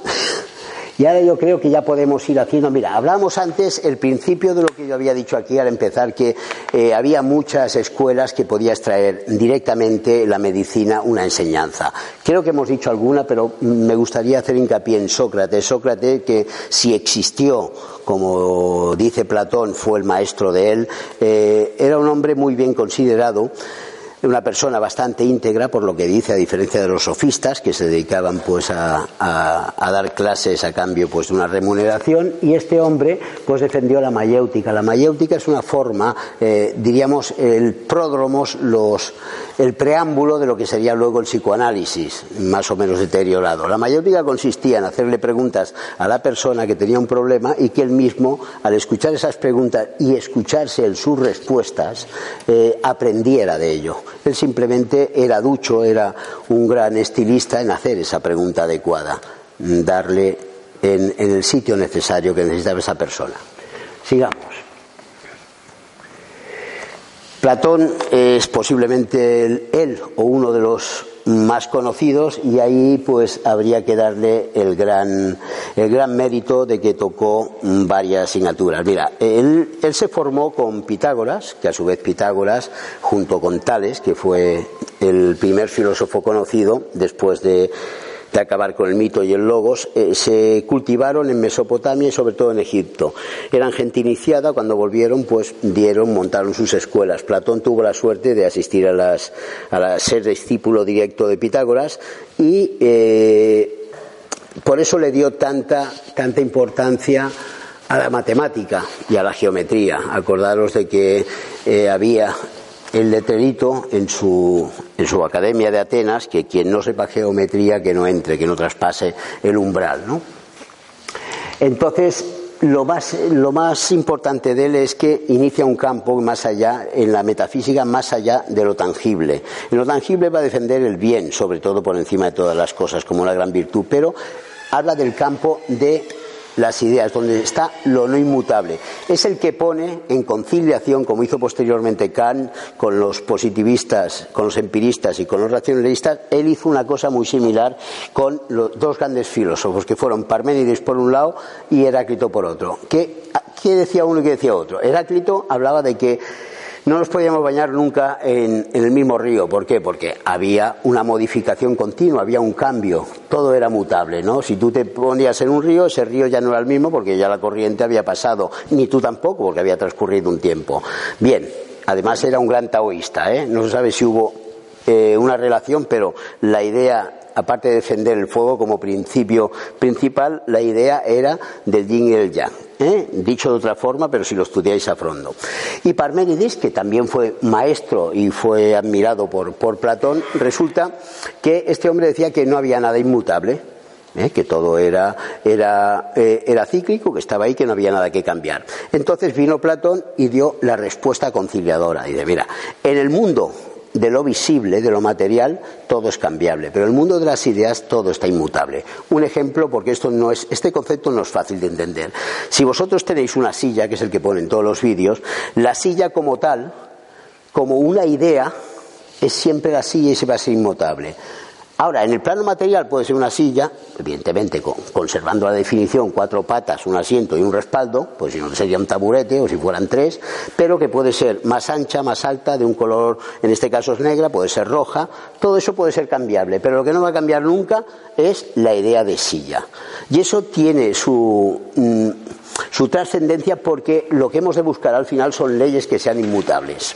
Y ahora yo creo que ya podemos ir haciendo. Mira, hablamos antes el principio de lo que yo había dicho aquí al empezar, que eh, había muchas escuelas que podía extraer directamente la medicina una enseñanza. Creo que hemos dicho alguna, pero me gustaría hacer hincapié en Sócrates. Sócrates, que si existió, como dice Platón, fue el maestro de él, eh, era un hombre muy bien considerado una persona bastante íntegra por lo que dice a diferencia de los sofistas que se dedicaban pues a, a- dar clases a cambio pues de una remuneración y este hombre pues defendió la mayéutica. La mayéutica es una forma eh, diríamos el pródromos los el preámbulo de lo que sería luego el psicoanálisis más o menos deteriorado. La mayéutica consistía en hacerle preguntas a la persona que tenía un problema y que él mismo al escuchar esas preguntas y escucharse en sus respuestas eh, aprendiera de ello él simplemente era ducho, era un gran estilista en hacer esa pregunta adecuada, darle en, en el sitio necesario que necesitaba esa persona. Sigamos. Platón es posiblemente él o uno de los más conocidos y ahí pues habría que darle el gran, el gran mérito de que tocó varias asignaturas. Mira, él, él se formó con Pitágoras, que a su vez Pitágoras, junto con Tales, que fue el primer filósofo conocido después de de acabar con el mito y el logos, eh, se cultivaron en Mesopotamia y sobre todo en Egipto. Eran gente iniciada, cuando volvieron, pues dieron, montaron sus escuelas. Platón tuvo la suerte de asistir a las, a ser discípulo directo de Pitágoras y eh, por eso le dio tanta, tanta importancia a la matemática y a la geometría. Acordaros de que eh, había el letrerito en su, en su academia de Atenas que quien no sepa geometría que no entre, que no traspase el umbral, ¿no? Entonces, lo más, lo más importante de él es que inicia un campo más allá, en la metafísica, más allá de lo tangible. En lo tangible va a defender el bien, sobre todo por encima de todas las cosas, como una gran virtud, pero habla del campo de las ideas, donde está lo no inmutable. Es el que pone en conciliación, como hizo posteriormente Kant, con los positivistas, con los empiristas y con los racionalistas, él hizo una cosa muy similar con los dos grandes filósofos, que fueron Parménides por un lado y Heráclito por otro. ¿Qué, qué decía uno y qué decía otro? Heráclito hablaba de que no nos podíamos bañar nunca en, el mismo río. ¿Por qué? Porque había una modificación continua, había un cambio, todo era mutable, ¿no? Si tú te ponías en un río, ese río ya no era el mismo porque ya la corriente había pasado, ni tú tampoco porque había transcurrido un tiempo. Bien, además era un gran taoísta, ¿eh? No se sabe si hubo eh, una relación, pero la idea aparte de defender el fuego como principio principal, la idea era del yin y el yang. ¿Eh? Dicho de otra forma, pero si lo estudiáis a fondo. Y Parménides, que también fue maestro y fue admirado por, por Platón, resulta que este hombre decía que no había nada inmutable, ¿eh? que todo era, era, eh, era cíclico, que estaba ahí, que no había nada que cambiar. Entonces vino Platón y dio la respuesta conciliadora. Y dice, mira, en el mundo de lo visible, de lo material, todo es cambiable, pero en el mundo de las ideas todo está inmutable. Un ejemplo, porque esto no es, este concepto no es fácil de entender. Si vosotros tenéis una silla, que es el que ponen todos los vídeos, la silla como tal, como una idea, es siempre la silla y se va a ser inmutable. Ahora, en el plano material puede ser una silla, evidentemente con, conservando la definición, cuatro patas, un asiento y un respaldo, pues si no sería un taburete o si fueran tres, pero que puede ser más ancha, más alta, de un color, en este caso es negra, puede ser roja, todo eso puede ser cambiable, pero lo que no va a cambiar nunca es la idea de silla. Y eso tiene su, mm, su trascendencia porque lo que hemos de buscar al final son leyes que sean inmutables.